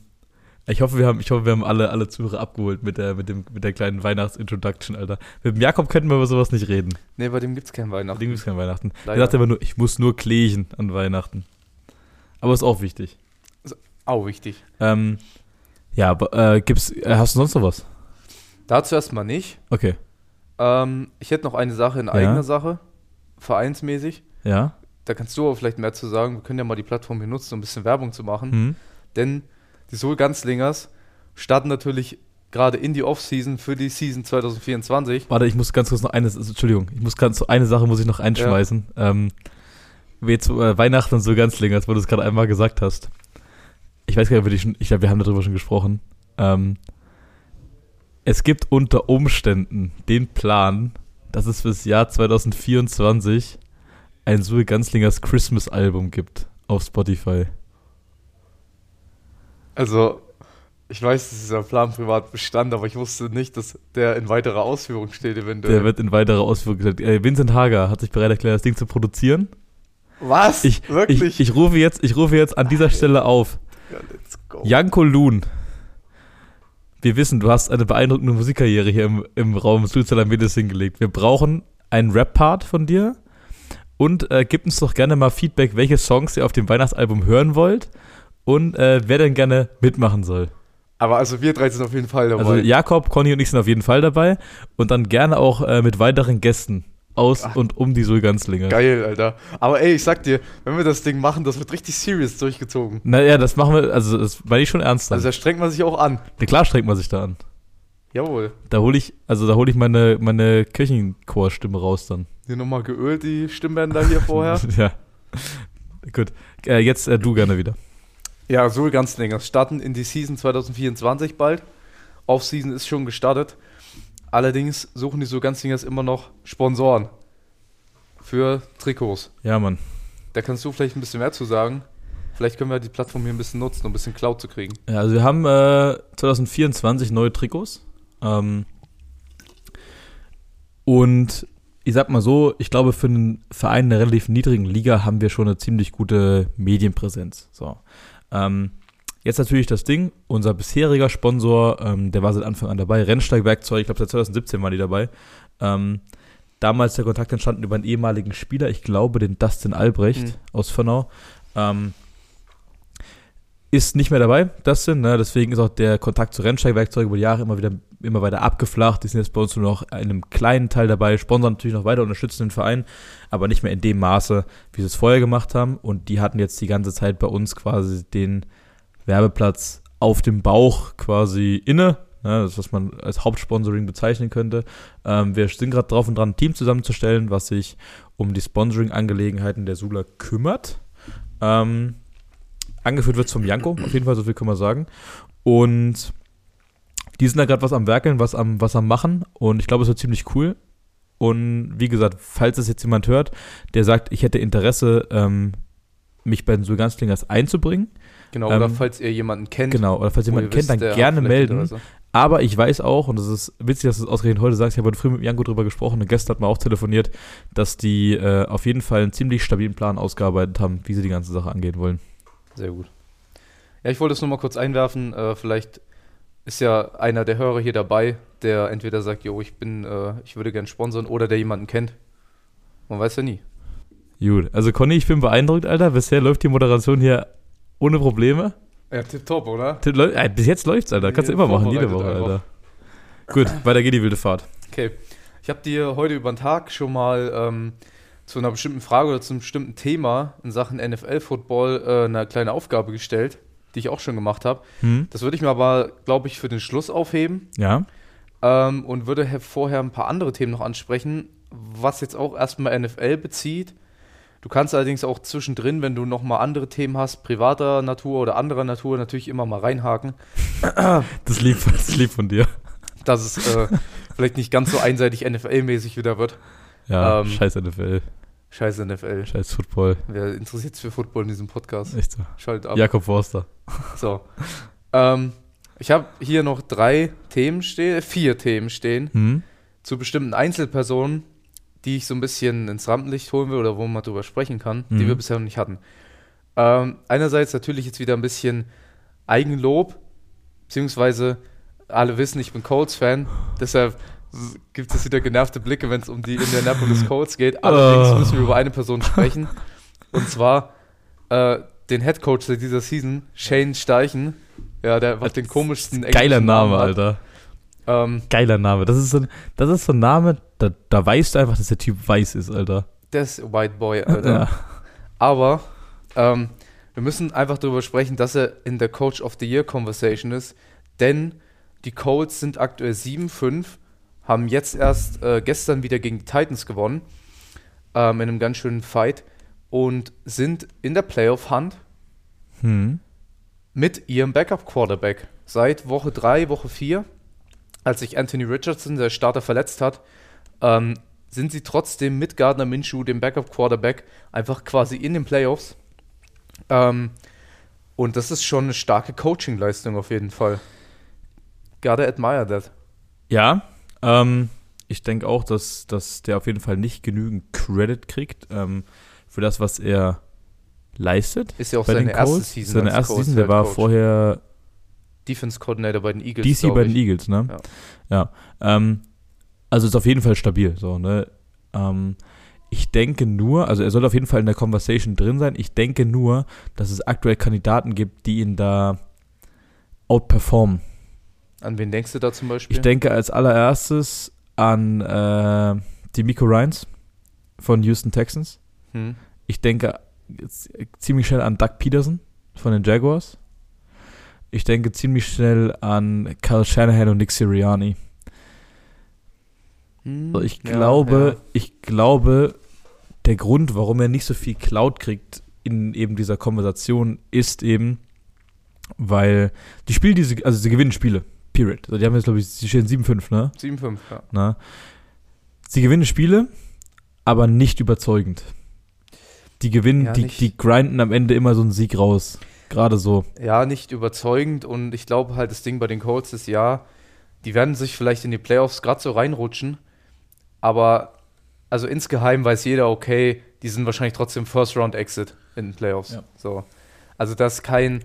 Speaker 1: ich hoffe, wir haben, ich hoffe, wir haben alle, alle Zuhörer abgeholt mit der, mit dem, mit der kleinen Weihnachtsintroduction, Alter. Mit dem Jakob könnten wir über sowas nicht reden.
Speaker 2: Nee, bei dem gibt's kein
Speaker 1: Bei
Speaker 2: Weihnachten.
Speaker 1: dem gibt es kein Weihnachten. Der
Speaker 2: Leider.
Speaker 1: sagt immer nur, ich muss nur klächen an Weihnachten. Aber ist auch wichtig.
Speaker 2: Auch wichtig.
Speaker 1: Ähm, ja, aber, äh, gibt's, äh, hast du sonst noch was?
Speaker 2: Dazu erstmal nicht.
Speaker 1: Okay.
Speaker 2: Ähm, ich hätte noch eine Sache in
Speaker 1: Ja.
Speaker 2: eigener Sache. Vereinsmäßig.
Speaker 1: Ja?
Speaker 2: Da kannst du aber vielleicht mehr zu sagen. Wir können ja mal die Plattform hier nutzen, um ein bisschen Werbung zu machen.
Speaker 1: Hm.
Speaker 2: Denn die Soul Ganzlingers starten natürlich gerade in die Offseason für die Season 2024.
Speaker 1: Warte, ich muss ganz kurz noch eine, Entschuldigung, ich muss ganz eine Sache muss ich noch einschmeißen. Ähm, wie jetzt äh, Weihnachten und so ganz länger, als wo du es gerade einmal gesagt hast. Ich weiß gar nicht, ob wir die schon, ich glaube, wir haben darüber schon gesprochen. Ähm, es gibt unter Umständen den Plan, dass es fürs Jahr 2024 ein Sul Ganzlingers Christmas Album gibt auf Spotify.
Speaker 2: Also, ich weiß, dass dieser Plan privat bestand, aber ich wusste nicht, dass der in weiterer Ausführung steht eventuell.
Speaker 1: Der wird in weiterer Ausführung gesagt. Vincent Hager hat sich bereit erklärt, das Ding zu produzieren.
Speaker 2: Was?
Speaker 1: Ich,
Speaker 2: Wirklich?
Speaker 1: Ich, ich, rufe jetzt, ich rufe jetzt an dieser Stelle auf.
Speaker 2: ja, let's go.
Speaker 1: Janko Loon. Wir wissen, du hast eine beeindruckende Musikkarriere hier im, im Raum Sulzala Medes hingelegt. Wir brauchen einen Rap-Part von dir und äh, gib uns doch gerne mal Feedback, welche Songs ihr auf dem Weihnachtsalbum hören wollt und äh, wer denn gerne mitmachen soll.
Speaker 2: Aber also wir drei sind auf jeden Fall dabei.
Speaker 1: Also Jakob, Conny und ich sind auf jeden Fall dabei und dann gerne auch äh, mit weiteren Gästen aus
Speaker 2: Ach.
Speaker 1: und um die Sulganzlinge.
Speaker 2: Geil, Alter. Aber ey, ich sag dir, wenn wir das Ding machen, das wird richtig serious durchgezogen.
Speaker 1: Naja, das machen wir, also das meine ich schon ernst.
Speaker 2: Also
Speaker 1: Also,
Speaker 2: da strengt man sich auch an.
Speaker 1: klar strengt man sich da an.
Speaker 2: Jawohl.
Speaker 1: Da hole ich, also da hole ich meine, meine Kirchenchorstimme raus dann.
Speaker 2: Hier nochmal geölt, die Stimmbänder hier vorher.
Speaker 1: ja. Gut. Äh, jetzt äh, du gerne wieder.
Speaker 2: Ja, Soul Ganzlingers starten in die Season 2024 bald. Off-Season ist schon gestartet. Allerdings suchen die Soul Ganzlingers immer noch Sponsoren für Trikots.
Speaker 1: Ja, Mann.
Speaker 2: Da kannst du vielleicht ein bisschen mehr zu sagen. Vielleicht können wir die Plattform hier ein bisschen nutzen, um ein bisschen Cloud zu kriegen.
Speaker 1: Ja, also wir haben äh, 2024 neue Trikots. Ähm, und ich sag mal so, ich glaube, für einen Verein in einer relativ niedrigen Liga haben wir schon eine ziemlich gute Medienpräsenz. So. Ähm, jetzt natürlich das Ding, unser bisheriger Sponsor, ähm, der war seit Anfang an dabei, Rennsteigwerkzeug, ich glaube seit 2017 waren die dabei. Ähm, damals der Kontakt entstanden über einen ehemaligen Spieler, ich glaube den Dustin Albrecht
Speaker 2: Mhm.
Speaker 1: aus Fernau. Ähm, ist nicht mehr dabei, Dustin, ne? deswegen ist auch der Kontakt zu Rennsteigwerkzeug über die Jahre immer wieder immer weiter abgeflacht. Die sind jetzt bei uns nur noch in einem kleinen Teil dabei, sponsern natürlich noch weiter, unterstützen den Verein, aber nicht mehr in dem Maße, wie sie es vorher gemacht haben. Und die hatten jetzt die ganze Zeit bei uns quasi den Werbeplatz auf dem Bauch quasi inne. ne, das, was man als Hauptsponsoring bezeichnen könnte. Ähm, wir sind gerade drauf und dran, ein Team zusammenzustellen, was sich um die Sponsoring-Angelegenheiten der Sula kümmert. Ähm, angeführt wird zum Janko, auf jeden Fall, so viel kann man sagen. Und die sind da gerade was am Werkeln, was am, was am Machen und ich glaube, es wird ziemlich cool. Und wie gesagt, falls es jetzt jemand hört, der sagt, ich hätte Interesse, ähm, mich bei den Sulganslingers einzubringen.
Speaker 2: Genau, oder
Speaker 1: Ähm,
Speaker 2: falls ihr jemanden kennt.
Speaker 1: Genau, oder falls
Speaker 2: ihr
Speaker 1: kennt, dann
Speaker 2: wisst, der
Speaker 1: gerne melden.
Speaker 2: Interesse.
Speaker 1: Aber ich weiß auch, und es ist witzig, dass du es ausgerechnet heute sagst, ich habe heute früh mit Janko drüber gesprochen und gestern hat man auch telefoniert, dass die äh, auf jeden Fall einen ziemlich stabilen Plan ausgearbeitet haben, wie sie die ganze Sache angehen wollen.
Speaker 2: Sehr gut. Ja, ich wollte es nur mal kurz einwerfen. Äh, vielleicht ist ja einer der Hörer hier dabei, der entweder sagt, jo, ich bin, äh, ich würde gern sponsern, oder der jemanden kennt. Man weiß ja nie.
Speaker 1: Gut, also Conny, ich bin beeindruckt, Alter. Bisher läuft die Moderation hier ohne Probleme.
Speaker 2: Ja, tipptopp, oder?
Speaker 1: Tipp, äh, Bis jetzt läuft's, Alter. Kannst du immer machen, jede Woche,
Speaker 2: Vorbereitet
Speaker 1: Alter. Gut, weiter geht die wilde Fahrt.
Speaker 2: Okay. Ich habe dir heute über den Tag schon mal ähm, zu einer bestimmten Frage oder zu einem bestimmten Thema in Sachen NFL-Football äh, eine kleine Aufgabe gestellt, die ich auch schon gemacht habe.
Speaker 1: Hm?
Speaker 2: Das würde ich mir aber, glaube ich, für den Schluss aufheben
Speaker 1: Ja.
Speaker 2: ähm, und würde he- vorher ein paar andere Themen noch ansprechen, was jetzt auch erstmal NFL bezieht. Du kannst allerdings auch zwischendrin, wenn du nochmal andere Themen hast, privater Natur oder anderer Natur, natürlich immer mal reinhaken,
Speaker 1: Das lieb, das lieb von dir.
Speaker 2: dass es äh, vielleicht nicht ganz so einseitig NFL-mäßig wieder wird.
Speaker 1: Ja,
Speaker 2: Ähm,
Speaker 1: scheiß NFL,
Speaker 2: Scheiße NFL.
Speaker 1: scheiß Football.
Speaker 2: Wer interessiert sich für Football in diesem Podcast?
Speaker 1: Echt so.
Speaker 2: Schaltet ab.
Speaker 1: Jakob Forster.
Speaker 2: So. Ähm, ich habe hier noch drei Themen stehen, vier Themen stehen
Speaker 1: Hm?
Speaker 2: zu bestimmten Einzelpersonen, die ich so ein bisschen ins Rampenlicht holen will oder wo man drüber sprechen kann, die
Speaker 1: Mhm.
Speaker 2: wir bisher noch nicht hatten. Ähm, einerseits natürlich jetzt wieder ein bisschen Eigenlob, beziehungsweise alle wissen, ich bin Colts-Fan, deshalb gibt es wieder genervte Blicke, wenn es um die Indianapolis Colts geht. Allerdings
Speaker 1: Oh.
Speaker 2: müssen wir über eine Person sprechen, und zwar äh, den Head Coach dieser Season, Shane Steichen. Ja, der einfach den komischsten
Speaker 1: Geiler Name,
Speaker 2: hat.
Speaker 1: Alter.
Speaker 2: Ähm,
Speaker 1: Geiler Name. Das ist so ein, das ist so ein Name, da, da weißt du einfach, dass der Typ weiß ist, Alter.
Speaker 2: der ist White Boy, Alter.
Speaker 1: Ja.
Speaker 2: Aber ähm, wir müssen einfach darüber sprechen, dass er in der Coach of the Year Conversation ist, denn die Colts sind aktuell 7-5, haben jetzt erst äh, gestern wieder gegen die Titans gewonnen, ähm, in einem ganz schönen Fight und sind in der Playoff-Hand
Speaker 1: Hm.
Speaker 2: mit ihrem Backup-Quarterback. Seit Woche 3, Woche 4, als sich Anthony Richardson, der Starter, verletzt hat, ähm, sind sie trotzdem mit Gardner Minshew, dem Backup-Quarterback, einfach quasi in den Playoffs. Ähm, und das ist schon eine starke Coaching-Leistung auf jeden Fall. Gotta admire that.
Speaker 1: Ja, ähm, ich denke auch, dass, dass der auf jeden Fall nicht genügend Credit kriegt ähm, für das, was er leistet.
Speaker 2: Ist ja auch
Speaker 1: bei
Speaker 2: seine erste. Season.
Speaker 1: Seine erste
Speaker 2: Colts
Speaker 1: Season, der war
Speaker 2: Coach.
Speaker 1: vorher
Speaker 2: Defense Coordinator bei den Eagles.
Speaker 1: DC bei den. Eagles, ne? Ja. Ähm, also ist auf jeden Fall stabil, so, ne? Ähm, ich denke nur, also er soll auf jeden Fall in der Conversation drin sein. Ich denke nur, dass es aktuell Kandidaten gibt, die ihn da outperformen.
Speaker 2: An wen denkst du da zum Beispiel?
Speaker 1: Ich denke als allererstes an äh, die Miko Ryans von Houston Texans.
Speaker 2: Hm.
Speaker 1: Ich denke ziemlich schnell an Doug Peterson von den Jaguars. Ich denke ziemlich schnell an Kyle Shanahan und Nick Sirianni.
Speaker 2: Hm,
Speaker 1: ich
Speaker 2: ja,
Speaker 1: glaube,
Speaker 2: ja.
Speaker 1: ich glaube, der Grund, warum er nicht so viel Cloud kriegt in eben dieser Konversation, ist eben, weil die Spiele, die sie, also sie gewinnen Spiele. Period. Also die haben jetzt, glaube ich, sie stehen 7-5, ne?
Speaker 2: 7-5, ja.
Speaker 1: Na? Sie gewinnen Spiele, aber nicht überzeugend. Die gewinnen,
Speaker 2: Ja,
Speaker 1: die, die grinden am Ende immer so einen Sieg raus. Gerade so.
Speaker 2: Ja, nicht überzeugend und ich glaube halt, das Ding bei den Colts ist ja, die werden sich vielleicht in die Playoffs gerade so reinrutschen, aber also insgeheim weiß jeder, okay, die sind wahrscheinlich trotzdem First Round Exit in den Playoffs.
Speaker 1: Ja.
Speaker 2: So. Also das ist kein,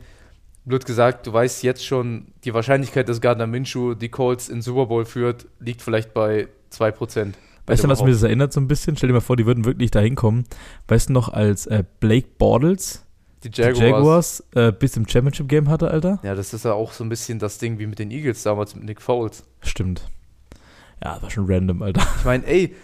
Speaker 2: blöd gesagt, du weißt jetzt schon, die Wahrscheinlichkeit, dass Gardner Minshew die Colts in Super Bowl führt, liegt vielleicht bei 2%.
Speaker 1: Weißt du, was mir das erinnert so ein bisschen? Stell dir mal vor, die würden wirklich da hinkommen. Weißt du noch, als äh, Blake Bortles
Speaker 2: Die
Speaker 1: die
Speaker 2: Jaguars.
Speaker 1: Jaguars äh, bis im Championship-Game hatte, Alter?
Speaker 2: Ja, das ist ja auch so ein bisschen das Ding wie mit den Eagles damals mit Nick Foles.
Speaker 1: Stimmt. Ja, war schon random, Alter.
Speaker 2: Ich meine, ey,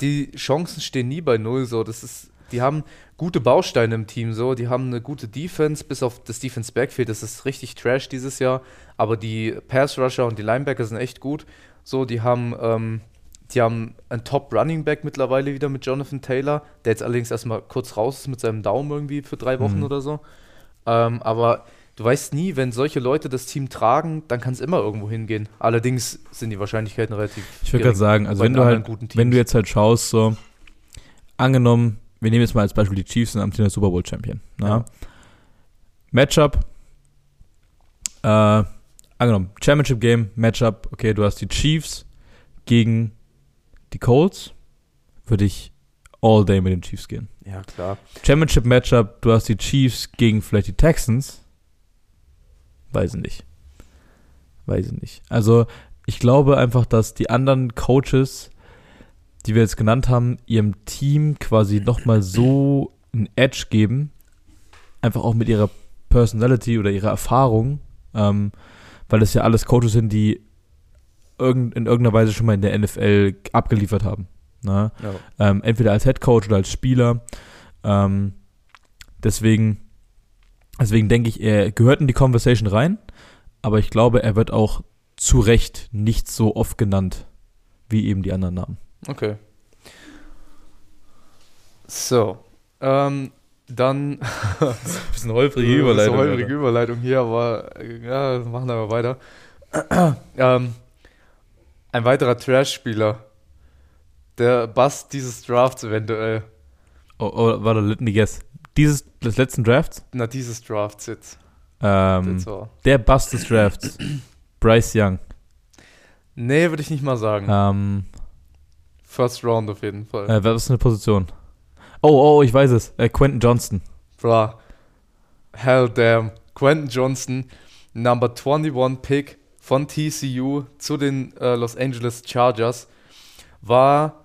Speaker 2: die Chancen stehen nie bei null so. Das ist, die haben gute Bausteine im Team. So, die haben eine gute Defense, bis auf das Defense Backfield. Das ist richtig Trash dieses Jahr. Aber die Pass Rusher und die Linebacker sind echt gut. So, die haben, ähm, die haben einen Top Running Back mittlerweile wieder mit Jonathan Taylor, der jetzt allerdings erstmal kurz raus ist mit seinem Daumen irgendwie für drei Wochen
Speaker 1: Mhm.
Speaker 2: oder so. Ähm, aber du weißt nie, wenn solche Leute das Team tragen, dann kann es immer irgendwo hingehen. Allerdings sind die Wahrscheinlichkeiten relativ.
Speaker 1: Ich würde gerade sagen, also
Speaker 2: bei
Speaker 1: wenn du halt, wenn du jetzt halt schaust, so, angenommen, wir nehmen jetzt mal als Beispiel die Chiefs und amtierender Super Bowl Champion. Ne?
Speaker 2: Ja.
Speaker 1: Matchup, äh, angenommen, Championship Game, Matchup, okay, du hast die Chiefs gegen die Colts, würde ich all day mit den Chiefs gehen.
Speaker 2: Ja, klar.
Speaker 1: Championship Matchup, du hast die Chiefs gegen vielleicht die Texans. Weiß ich nicht. Weiß ich nicht. Also, ich glaube einfach, dass die anderen Coaches, die wir jetzt genannt haben, ihrem Team quasi nochmal so ein Edge geben. Einfach auch mit ihrer Personality oder ihrer Erfahrung. Ähm, weil das ja alles Coaches sind, die irgend, in irgendeiner Weise schon mal in der NFL abgeliefert haben. Ne?
Speaker 2: Ja.
Speaker 1: ähm, entweder als Head Coach oder als Spieler. Ähm, deswegen, deswegen denke ich, er gehört in die Conversation rein, aber ich glaube, er wird auch zu Recht nicht so oft genannt wie eben die anderen Namen.
Speaker 2: Okay. So. Ähm, dann.
Speaker 1: Bisschen
Speaker 2: Überleitung. Das ist eine holprige Überleitung hier, aber ja, machen wir weiter. ähm, ein weiterer Trash-Spieler. Der Bust dieses Drafts eventuell.
Speaker 1: Oh, oh, warte, let me guess. Dieses, des letzten Drafts,
Speaker 2: Na, dieses Drafts jetzt.
Speaker 1: ähm, der Bust des Drafts, Bryce Young.
Speaker 2: Nee, würde ich nicht mal sagen.
Speaker 1: Ähm,
Speaker 2: First Round auf jeden Fall.
Speaker 1: äh, was ist eine Position? Oh, oh, ich weiß es. Äh, Quentin Johnston.
Speaker 2: Bruh. Hell damn. Quentin Johnson, Number 21 Pick von TCU zu den äh, Los Angeles Chargers, war.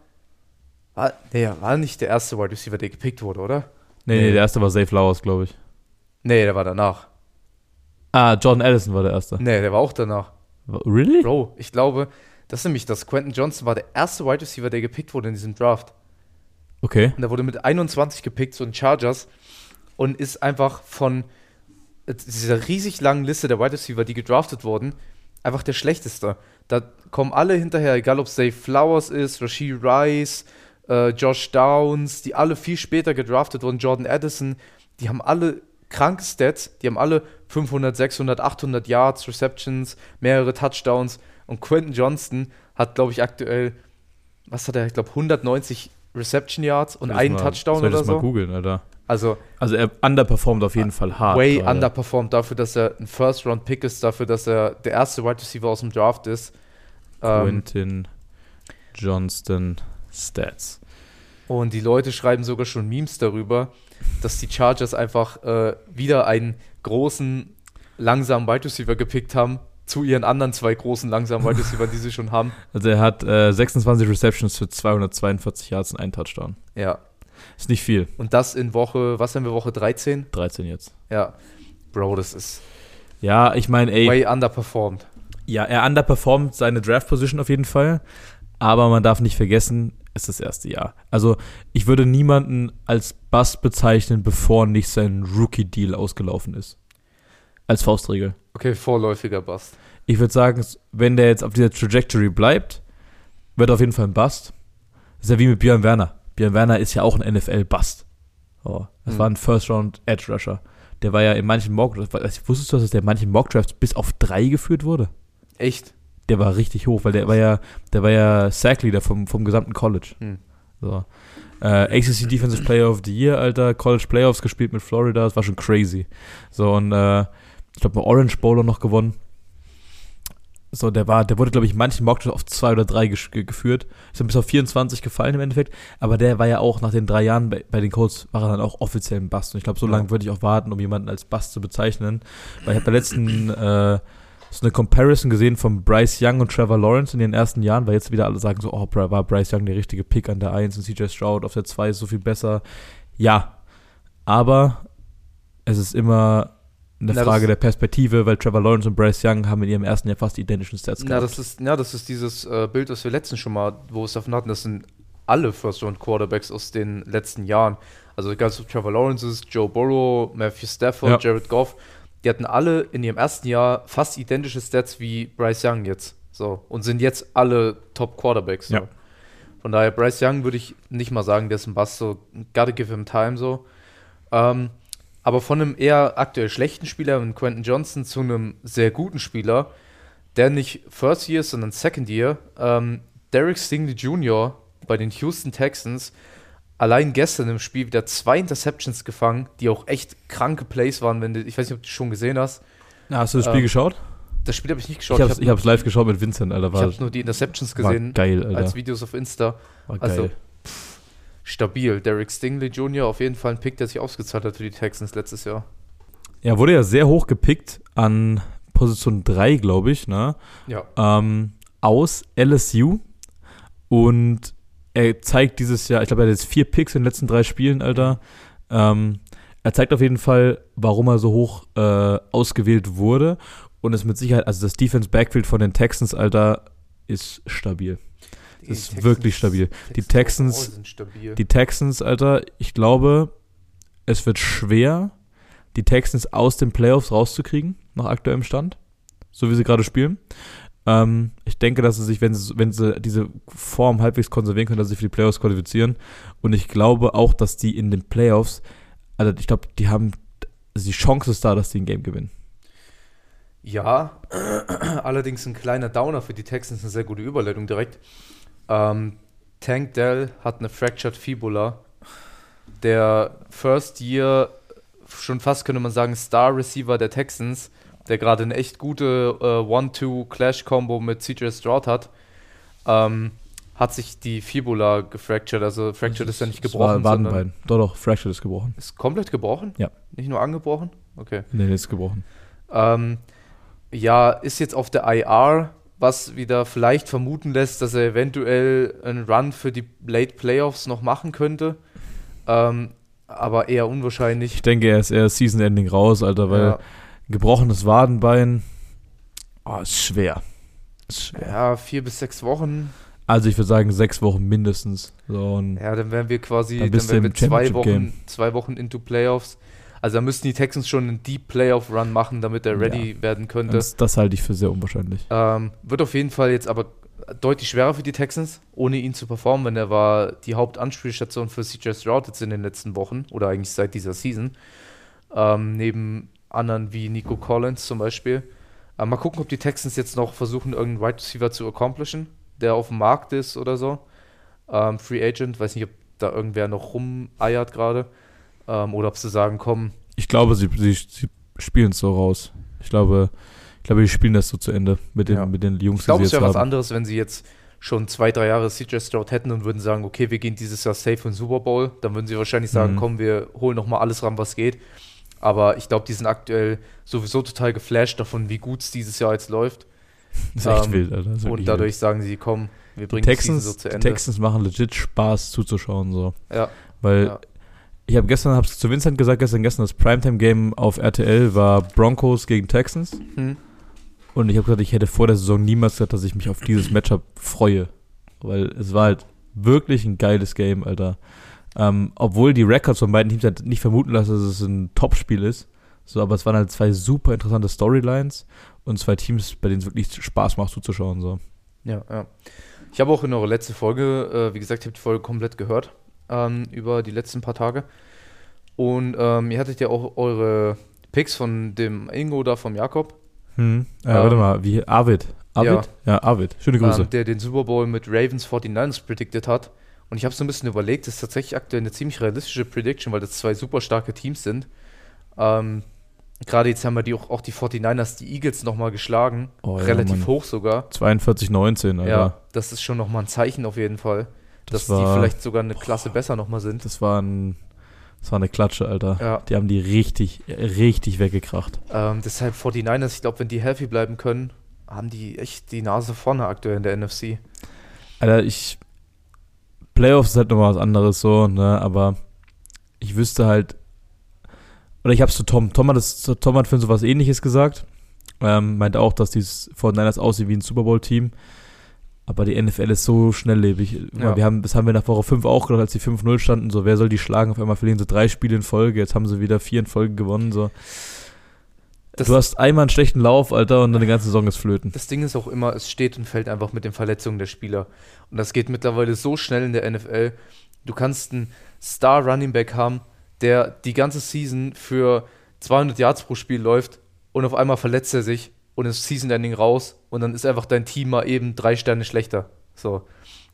Speaker 2: War, nee, war nicht der erste Wide Receiver, der gepickt wurde, oder?
Speaker 1: Nee, nee,
Speaker 2: Nee.
Speaker 1: der erste war Zay Flowers, glaube ich.
Speaker 2: Nee, der war danach.
Speaker 1: Ah, Jordan Addison war der erste.
Speaker 2: Nee, der war auch danach.
Speaker 1: Really?
Speaker 2: Bro, ich glaube, das ist nämlich das. Quentin Johnson war der erste Wide Receiver, der gepickt wurde in diesem Draft.
Speaker 1: Okay.
Speaker 2: Und er wurde mit 21 gepickt zu den Chargers und ist einfach von dieser riesig langen Liste der Wide Receiver, die gedraftet wurden, einfach der schlechteste. Da kommen alle hinterher, egal ob es Dave Flowers ist, Rasheed Rice, äh, Josh Downs, die alle viel später gedraftet wurden, Jordan Addison, die haben alle kranke Stats, die haben alle 500, 600, 800 Yards, Receptions, mehrere Touchdowns und Quentin Johnston hat, glaube ich, aktuell, was hat er, ich glaube 190 Reception Yards und einen
Speaker 1: mal-
Speaker 2: Touchdown oder
Speaker 1: das mal
Speaker 2: so.
Speaker 1: googeln, Alter.
Speaker 2: Also
Speaker 1: Also er underperformt auf jeden Fall hart.
Speaker 2: way
Speaker 1: gerade.
Speaker 2: underperformed dafür, dass er ein First-Round-Pick ist, dafür, dass er der erste Wide Receiver aus dem Draft ist. Ähm,
Speaker 1: Quentin Johnston Stats.
Speaker 2: und die Leute schreiben sogar schon Memes darüber, dass die Chargers einfach äh, wieder einen großen, langsamen Wide Receiver gepickt haben zu ihren anderen zwei großen, langsamen Wide Receiver, die sie schon haben.
Speaker 1: Also er hat äh, 26 Receptions für 242 Yards und einen Touchdown.
Speaker 2: Ja.
Speaker 1: Ist nicht viel.
Speaker 2: Und das in Woche, was haben wir, Woche 13?
Speaker 1: 13 jetzt.
Speaker 2: Ja. Bro, das ist
Speaker 1: Ja, ich meine, ey,
Speaker 2: way underperformed.
Speaker 1: ja, er underperformt seine Draft-Position auf jeden Fall. Aber man darf nicht vergessen, es ist das erste Jahr. Also ich würde niemanden als Bust bezeichnen, bevor nicht sein Rookie-Deal ausgelaufen ist. Als Faustregel.
Speaker 2: Okay, vorläufiger Bust.
Speaker 1: Ich würde sagen, wenn der jetzt auf dieser Trajectory bleibt, wird er auf jeden Fall ein Bust. Das ist ja wie mit Björn Werner. Björn Werner ist ja auch ein NFL-Bust. Oh, das
Speaker 2: Hm.
Speaker 1: war ein First-Round-Edge-Rusher. Der war ja in manchen Mock wusstest du, dass der in manchen Mock-Drafts bis auf drei geführt wurde?
Speaker 2: Echt?
Speaker 1: Der war richtig hoch, weil der war ja, der war ja Sack-Leader vom, vom gesamten College.
Speaker 2: Hm.
Speaker 1: So. Äh, ACC Defensive Player of the Year, Alter, College Playoffs gespielt mit Florida, das war schon crazy. So, und äh, ich glaube, mal Orange Bowler noch gewonnen. So, der war, der wurde, glaube ich, in manchen Mockdrafts auf zwei oder drei geführt. Ist dann bis auf 24 gefallen im Endeffekt. Aber der war ja auch nach den drei Jahren bei, bei den Colts, war er dann auch offiziell ein Bust. Und ich glaube, so
Speaker 2: Ja.
Speaker 1: lange würde ich auch warten, um jemanden als Bust zu bezeichnen. Weil ich habe bei letzten äh, so eine Comparison gesehen von Bryce Young und Trevor Lawrence in den ersten Jahren, weil jetzt wieder alle sagen so, oh, war Bryce Young der richtige Pick an der 1 und CJ Stroud auf der 2 ist so viel besser. Ja, aber es ist immer eine
Speaker 2: Na,
Speaker 1: Frage der Perspektive, weil Trevor Lawrence und Bryce Young haben in ihrem ersten Jahr fast identischen Stats gehabt.
Speaker 2: das ist, ja, das ist dieses äh, Bild, das wir letztens schon mal, wo es davon hatten, das sind alle First-Round-Quarterbacks aus den letzten Jahren. Also ganz Trevor Lawrence, Joe Burrow, Matthew Stafford,
Speaker 1: Ja.
Speaker 2: Jared Goff, die hatten alle in ihrem ersten Jahr fast identische Stats wie Bryce Young jetzt. So, und sind jetzt alle Top-Quarterbacks. So.
Speaker 1: Ja.
Speaker 2: Von daher, Bryce Young würde ich nicht mal sagen, der ist ein Bass, so, gotta give him time, so. Ähm, aber von einem eher aktuell schlechten Spieler, einem Quentin Johnson, zu einem sehr guten Spieler, der nicht First Year ist, sondern Second Year, ähm, Derek Stingley Jr. bei den Houston Texans, allein gestern im Spiel wieder zwei Interceptions gefangen, die auch echt kranke Plays waren, wenn du, ich weiß nicht, ob du schon gesehen hast.
Speaker 1: Hast du das Spiel
Speaker 2: Ähm,
Speaker 1: geschaut?
Speaker 2: Das Spiel habe ich nicht geschaut.
Speaker 1: Ich hab's,
Speaker 2: hab
Speaker 1: ich hab's live geschaut mit Vincent, Alter.
Speaker 2: ich
Speaker 1: War,
Speaker 2: habe nur die Interceptions
Speaker 1: war
Speaker 2: gesehen
Speaker 1: geil, Alter.
Speaker 2: als Videos auf Insta.
Speaker 1: war geil.
Speaker 2: also- Stabil. Derek Stingley Jr. auf jeden Fall ein Pick, der sich ausgezahlt hat für die Texans letztes Jahr.
Speaker 1: er wurde ja sehr hoch gepickt an Position 3, glaube ich, ne?
Speaker 2: Ja.
Speaker 1: ähm, aus LSU und er zeigt dieses Jahr, ich glaube, er hat jetzt vier Picks in den letzten drei Spielen, Alter. Ähm, er zeigt auf jeden Fall, warum er so hoch äh, ausgewählt wurde und ist mit Sicherheit, also das Defense Backfield von den Texans, Alter, ist stabil. Das ist wirklich stabil. Die Texans-
Speaker 2: overall sind stabil.
Speaker 1: Die Texans, Alter, ich glaube, es wird schwer, die Texans aus den Playoffs rauszukriegen, nach aktuellem Stand, so wie sie gerade spielen. Ähm, ich denke, dass sie sich, wenn sie, wenn sie diese Form halbwegs konservieren können, dass sie sich für die Playoffs qualifizieren. Und ich glaube auch, dass die in den Playoffs, also ich glaube, die haben, also die Chance ist da, dass die ein Game gewinnen.
Speaker 2: Ja, allerdings ein kleiner Downer für die Texans, eine sehr gute Überleitung direkt. Ähm, Tank Dell hat eine Fractured Fibula. Der First Year, schon fast könnte man sagen, Star Receiver der Texans, der gerade eine echt gute äh, One-Two-Clash-Combo mit CJ Stroud hat, ähm, hat sich die Fibula gefractured. Also Fractured ist ja nicht gebrochen,
Speaker 1: war
Speaker 2: sondern
Speaker 1: Wadenbein. Doch, doch, Fracture ist gebrochen.
Speaker 2: ist komplett gebrochen?
Speaker 1: Ja.
Speaker 2: Nicht nur angebrochen? Okay.
Speaker 1: Nee, ist gebrochen.
Speaker 2: Ähm, ja, ist jetzt auf der IR, was wieder vielleicht vermuten lässt, dass er eventuell einen Run für die Late Playoffs noch machen könnte. Ähm, aber eher unwahrscheinlich.
Speaker 1: Ich denke, er ist eher Season-Ending raus, Alter, weil
Speaker 2: Ja,
Speaker 1: gebrochenes Wadenbein, oh, ist schwer. Ist schwer.
Speaker 2: ja, vier bis sechs Wochen.
Speaker 1: Also ich würde sagen sechs Wochen mindestens. So, und
Speaker 2: Ja, dann wären wir quasi
Speaker 1: Dann
Speaker 2: dann wären wir zwei Wochen,
Speaker 1: Game.
Speaker 2: zwei Wochen into Playoffs. Also da müssten die Texans schon einen Deep Playoff Run machen, damit er ready werden könnte.
Speaker 1: das, das halte ich für sehr unwahrscheinlich.
Speaker 2: Ähm, wird auf jeden Fall jetzt aber deutlich schwerer für die Texans, ohne ihn zu performen, wenn er war die Hauptanspielstation für CJ Stroud jetzt in den letzten Wochen oder eigentlich seit dieser Season. Ähm, neben anderen wie Nico Collins zum Beispiel. Äh, mal gucken, ob die Texans jetzt noch versuchen, irgendeinen Wide Receiver zu accomplishen, der auf dem Markt ist oder so. Ähm, Free Agent, weiß nicht, ob da irgendwer noch rumeiert gerade. Ähm, oder ob sie sagen, komm,
Speaker 1: Ich glaube, sie, sie, sie spielen es so raus. Ich glaube, ich glaube, die spielen das so zu Ende mit den,
Speaker 2: Ja.
Speaker 1: mit den Jungs,
Speaker 2: Ich glaube,
Speaker 1: die
Speaker 2: es
Speaker 1: sie jetzt
Speaker 2: wäre was anderes, wenn sie jetzt schon zwei, drei Jahre CJ Stroud hätten und würden sagen, okay, wir gehen dieses Jahr safe in den Super Bowl. Dann würden sie wahrscheinlich sagen,
Speaker 1: Mhm.
Speaker 2: komm, wir holen noch mal alles ran, was geht. Aber ich glaube, die sind aktuell sowieso total geflasht davon, wie gut es dieses Jahr jetzt läuft.
Speaker 1: Das ist echt
Speaker 2: ähm,
Speaker 1: wild, Alter.
Speaker 2: Und dadurch sagen sie, komm, wir
Speaker 1: wild.
Speaker 2: bringen
Speaker 1: die
Speaker 2: die
Speaker 1: Texans,
Speaker 2: so zu
Speaker 1: die
Speaker 2: Ende.
Speaker 1: Texans machen legit Spaß zuzuschauen. So.
Speaker 2: Ja,
Speaker 1: Weil
Speaker 2: Ja.
Speaker 1: Ich habe gestern, habe zu Vincent gesagt, gestern, gestern das Primetime-Game auf RTL war Broncos gegen Texans.
Speaker 2: hm.
Speaker 1: Und ich habe gesagt, ich hätte vor der Saison niemals gesagt, dass ich mich auf dieses Matchup freue. Weil es war halt wirklich ein geiles Game, Alter. Ähm, obwohl die Records von beiden Teams halt nicht vermuten lassen, dass es ein Topspiel ist. So, aber es waren halt zwei super interessante Storylines und zwei Teams, bei denen es wirklich Spaß macht zuzuschauen. So.
Speaker 2: ja, ja. Ich habe auch in eurer letzten Folge, äh, wie gesagt, ich habe die Folge komplett gehört ähm, über die letzten paar Tage. Und ähm, ihr hattet ja auch eure Picks von dem Ingo da, vom Jakob.
Speaker 1: Hm. Äh,
Speaker 2: Ähm,
Speaker 1: warte mal, wie Arvid. Arvid? Ja, Arvid. Schöne Grüße.
Speaker 2: ähm, der den Super Bowl mit Ravens 49ers predicted hat. Und ich habe so ein bisschen überlegt, das ist tatsächlich aktuell eine ziemlich realistische Prediction, weil das zwei super starke Teams sind. Ähm, Gerade jetzt haben wir die auch, auch die 49ers, die Eagles nochmal geschlagen.
Speaker 1: Oh, ja,
Speaker 2: relativ
Speaker 1: Mann.
Speaker 2: hoch sogar.
Speaker 1: 42-19, Alter.
Speaker 2: Ja, das ist schon nochmal ein Zeichen auf jeden Fall,
Speaker 1: Das
Speaker 2: dass die
Speaker 1: war-
Speaker 2: vielleicht sogar eine Klasse besser nochmal sind.
Speaker 1: Das war ein, das war eine Klatsche, Alter.
Speaker 2: Ja.
Speaker 1: Die haben die richtig, richtig weggekracht.
Speaker 2: Ähm, deshalb 49ers, ich glaube, wenn die healthy bleiben können, haben die echt die Nase vorne aktuell in der NFC.
Speaker 1: Alter, ich. Playoffs ist halt nochmal was anderes so, ne, aber ich wüsste halt. Oder ich hab's zu Tom. Tom hat, das, Tom hat für so was ähnliches gesagt. Ähm, meinte auch, dass dieses 49ers aussieht wie ein Super Bowl-Team. Aber die NFL ist so schnelllebig.
Speaker 2: Ja.
Speaker 1: Wir haben, das haben wir nach Woche 5 auch gedacht, als die 5-0 standen. So, wer soll die schlagen? Auf einmal verlieren sie drei Spiele in Folge. Jetzt haben sie wieder vier in Folge gewonnen. So.
Speaker 2: Das,
Speaker 1: du hast einmal einen schlechten Lauf, Alter, und dann die ganze Saison ist flöten.
Speaker 2: das Ding ist auch immer, es steht und fällt einfach mit den Verletzungen der Spieler. Und das geht mittlerweile so schnell in der NFL. Du kannst einen Star Running Back haben, der die ganze Season für 200 Yards pro Spiel läuft und auf einmal verletzt er sich und ist Season Ending raus und dann ist einfach dein Team mal eben drei Sterne schlechter. So.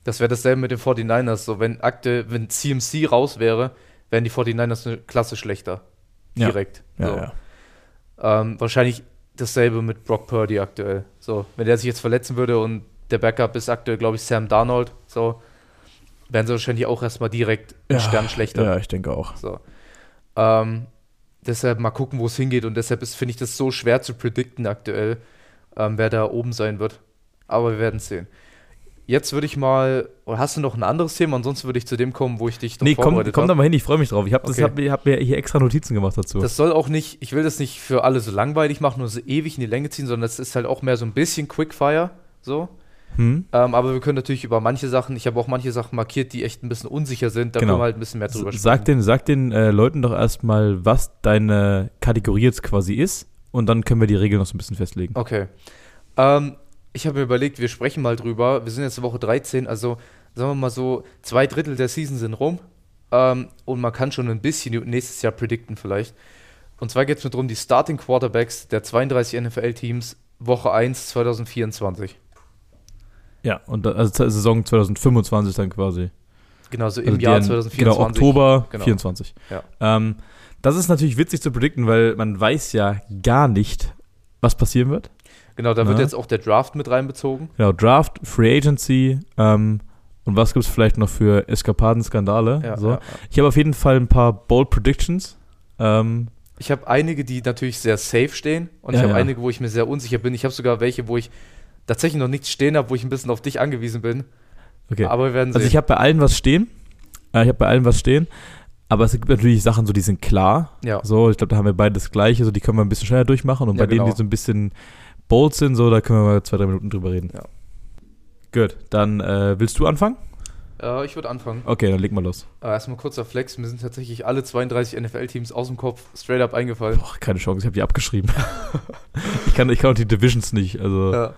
Speaker 2: Das wäre dasselbe mit den 49ers. So, wenn Akte, wenn CMC raus wäre, wären die 49ers eine Klasse schlechter.
Speaker 1: Ja.
Speaker 2: Direkt.
Speaker 1: Ja,
Speaker 2: so.
Speaker 1: ja.
Speaker 2: Ähm, wahrscheinlich dasselbe mit Brock Purdy aktuell. So, wenn der sich jetzt verletzen würde und der Backup ist aktuell, glaube ich, Sam Darnold, so, wären sie wahrscheinlich auch erstmal direkt einen Stern schlechter.
Speaker 1: Ja, ich denke auch.
Speaker 2: So. Ähm, deshalb mal gucken, wo es hingeht und deshalb finde ich das so schwer zu predikten aktuell, ähm, wer da oben sein wird. Aber wir werden es sehen. Jetzt würde ich mal, oder hast du noch ein anderes Thema? Ansonsten würde ich zu dem kommen, wo ich dich noch
Speaker 1: Nee, komm,
Speaker 2: vorbereitet
Speaker 1: komm
Speaker 2: hab.
Speaker 1: da mal hin, ich freue mich drauf. Ich habe
Speaker 2: Okay.
Speaker 1: hab, hab mir hier extra Notizen gemacht dazu.
Speaker 2: Das soll auch nicht, ich will das nicht für alle so langweilig machen und so ewig in die Länge ziehen, sondern das ist halt auch mehr so ein bisschen Quickfire, so.
Speaker 1: Hm?
Speaker 2: Ähm, aber wir können natürlich über manche Sachen, ich habe auch manche Sachen markiert, die echt ein bisschen unsicher sind, da
Speaker 1: Genau.
Speaker 2: können wir halt ein bisschen mehr drüber
Speaker 1: Sag den, sag den äh, Leuten doch erstmal, was deine Kategorie jetzt quasi ist. Und dann können wir die Regeln noch so ein bisschen festlegen.
Speaker 2: Okay. Ähm, ich habe mir überlegt, wir sprechen mal drüber. Wir sind jetzt Woche 13, also sagen wir mal so, zwei Drittel der Season sind rum. Ähm, und man kann schon ein bisschen nächstes Jahr predikten vielleicht. Und zwar geht es mir darum, die Starting Quarterbacks der 32 NFL-Teams Woche 1 2024.
Speaker 1: Ja, und da, also Saison 2025 dann quasi.
Speaker 2: Genau, so im
Speaker 1: Also
Speaker 2: Jahr
Speaker 1: deren-
Speaker 2: 2024.
Speaker 1: Genau, Oktober
Speaker 2: Genau.
Speaker 1: 24.
Speaker 2: Ja.
Speaker 1: Ähm, das ist natürlich witzig zu predikten, weil man weiß ja gar nicht, was passieren wird.
Speaker 2: Genau, da wird
Speaker 1: Ja.
Speaker 2: jetzt auch der Draft mit reinbezogen.
Speaker 1: Genau, Draft, Free Agency ähm, und was gibt es vielleicht noch für Eskapaden, Skandale.
Speaker 2: Ja,
Speaker 1: so.
Speaker 2: ja.
Speaker 1: Ich habe auf jeden Fall ein paar Bold Predictions. Ähm,
Speaker 2: Ich habe einige, die natürlich sehr safe stehen und ich habe einige, wo ich mir sehr unsicher bin. Ich habe sogar welche, wo ich tatsächlich noch nichts stehen habe, wo ich ein bisschen auf dich angewiesen bin.
Speaker 1: okay.
Speaker 2: Aber wir werden sehen.
Speaker 1: Also ich habe bei allen was stehen. Äh, ich habe bei allen was stehen. Aber es gibt natürlich Sachen, so die sind klar.
Speaker 2: ja.
Speaker 1: So, ich glaube, da haben wir beide das Gleiche. So, die können wir ein bisschen schneller durchmachen. Und
Speaker 2: Ja,
Speaker 1: bei denen,
Speaker 2: genau.
Speaker 1: die so ein bisschen bold sind, so, da können wir mal zwei, drei Minuten drüber reden.
Speaker 2: Ja.
Speaker 1: Gut, dann äh, willst du anfangen?
Speaker 2: Äh, ich würde anfangen.
Speaker 1: Okay, dann leg mal los.
Speaker 2: Äh, erstmal kurzer Flex. Mir sind tatsächlich alle 32 NFL-Teams aus dem Kopf straight up eingefallen.
Speaker 1: Boah, keine Chance, ich habe die abgeschrieben. ich, kann, ich kann auch die Divisions nicht. Also,
Speaker 2: Ja.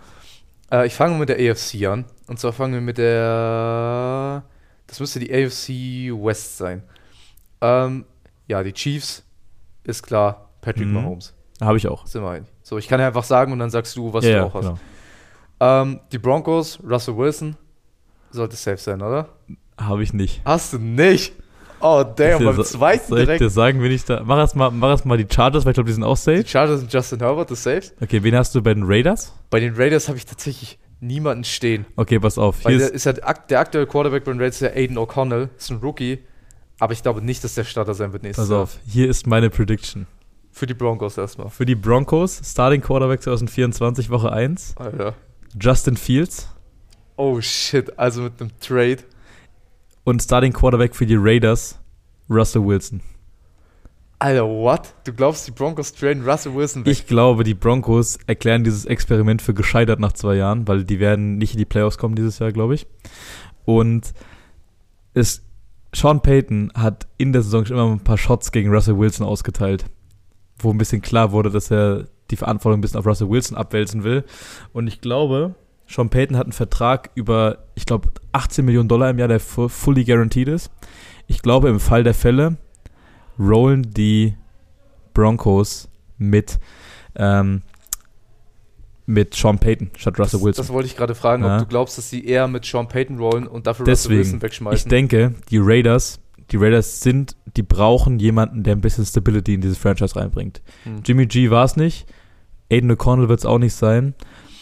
Speaker 2: Äh, ich fange mit der AFC an. Und zwar fangen wir mit der. Das müsste die AFC West sein. Ähm, ja, die Chiefs ist klar. Patrick
Speaker 1: Mhm.
Speaker 2: Mahomes.
Speaker 1: habe ich auch.
Speaker 2: Sind wir einig. So, ich kann ja einfach sagen und dann sagst du, was
Speaker 1: ja,
Speaker 2: du
Speaker 1: ja,
Speaker 2: auch hast.
Speaker 1: genau.
Speaker 2: Ähm, die Broncos, Russell Wilson. Sollte safe sein, oder?
Speaker 1: Habe ich nicht.
Speaker 2: Hast du nicht? Oh, damn, beim zweiten
Speaker 1: Soll ich
Speaker 2: direkt.
Speaker 1: dir sagen, wenn ich da. Mach erst mal, mach erst mal die Chargers, weil ich glaube, die sind auch
Speaker 2: Die
Speaker 1: safe.
Speaker 2: Chargers und Justin Herbert, das safe.
Speaker 1: Okay, wen hast du bei den Raiders?
Speaker 2: Bei den Raiders habe ich tatsächlich niemanden stehen.
Speaker 1: Okay, pass auf.
Speaker 2: Weil der
Speaker 1: ist,
Speaker 2: ist ja der, ak- der aktuelle Quarterback bei den Raiders, ist ja Aiden O'Connell, ist ein Rookie. Aber ich glaube nicht, dass der Starter sein wird nächstes
Speaker 1: pass
Speaker 2: Jahr.
Speaker 1: auf, hier ist meine Prediction.
Speaker 2: Für die Broncos erstmal.
Speaker 1: Für die Broncos, Starting Quarterback 2024, Woche 1,
Speaker 2: Alter.
Speaker 1: Justin Fields.
Speaker 2: Oh shit, also mit einem Trade.
Speaker 1: Und Starting Quarterback für die Raiders, Russell Wilson.
Speaker 2: Alter, what? Du glaubst, die Broncos traden Russell Wilson weg?
Speaker 1: Ich glaube, die Broncos erklären dieses Experiment für gescheitert nach zwei Jahren, weil die werden nicht in die Playoffs kommen dieses Jahr, glaube ich. Und es, Sean Payton hat in der Saison schon immer ein paar Shots gegen Russell Wilson ausgeteilt, wo ein bisschen klar wurde, dass er die Verantwortung ein bisschen auf Russell Wilson abwälzen will. Und ich glaube, Sean Payton hat einen Vertrag über, ich glaube, 18 Millionen Dollar im Jahr, der fu- fully guaranteed ist. Ich glaube, im Fall der Fälle rollen die Broncos mit, ähm, mit Sean Payton statt Russell
Speaker 2: das,
Speaker 1: Wilson.
Speaker 2: das wollte ich gerade fragen,
Speaker 1: Ja.
Speaker 2: ob du glaubst, dass sie eher mit Sean Payton rollen und dafür
Speaker 1: Deswegen,
Speaker 2: Russell Wilson wegschmeißen.
Speaker 1: Ich denke, die Raiders, die Raiders sind, die brauchen jemanden, der ein bisschen Stability in dieses Franchise reinbringt.
Speaker 2: Hm.
Speaker 1: Jimmy G war es nicht, Aiden O'Connell wird es auch nicht sein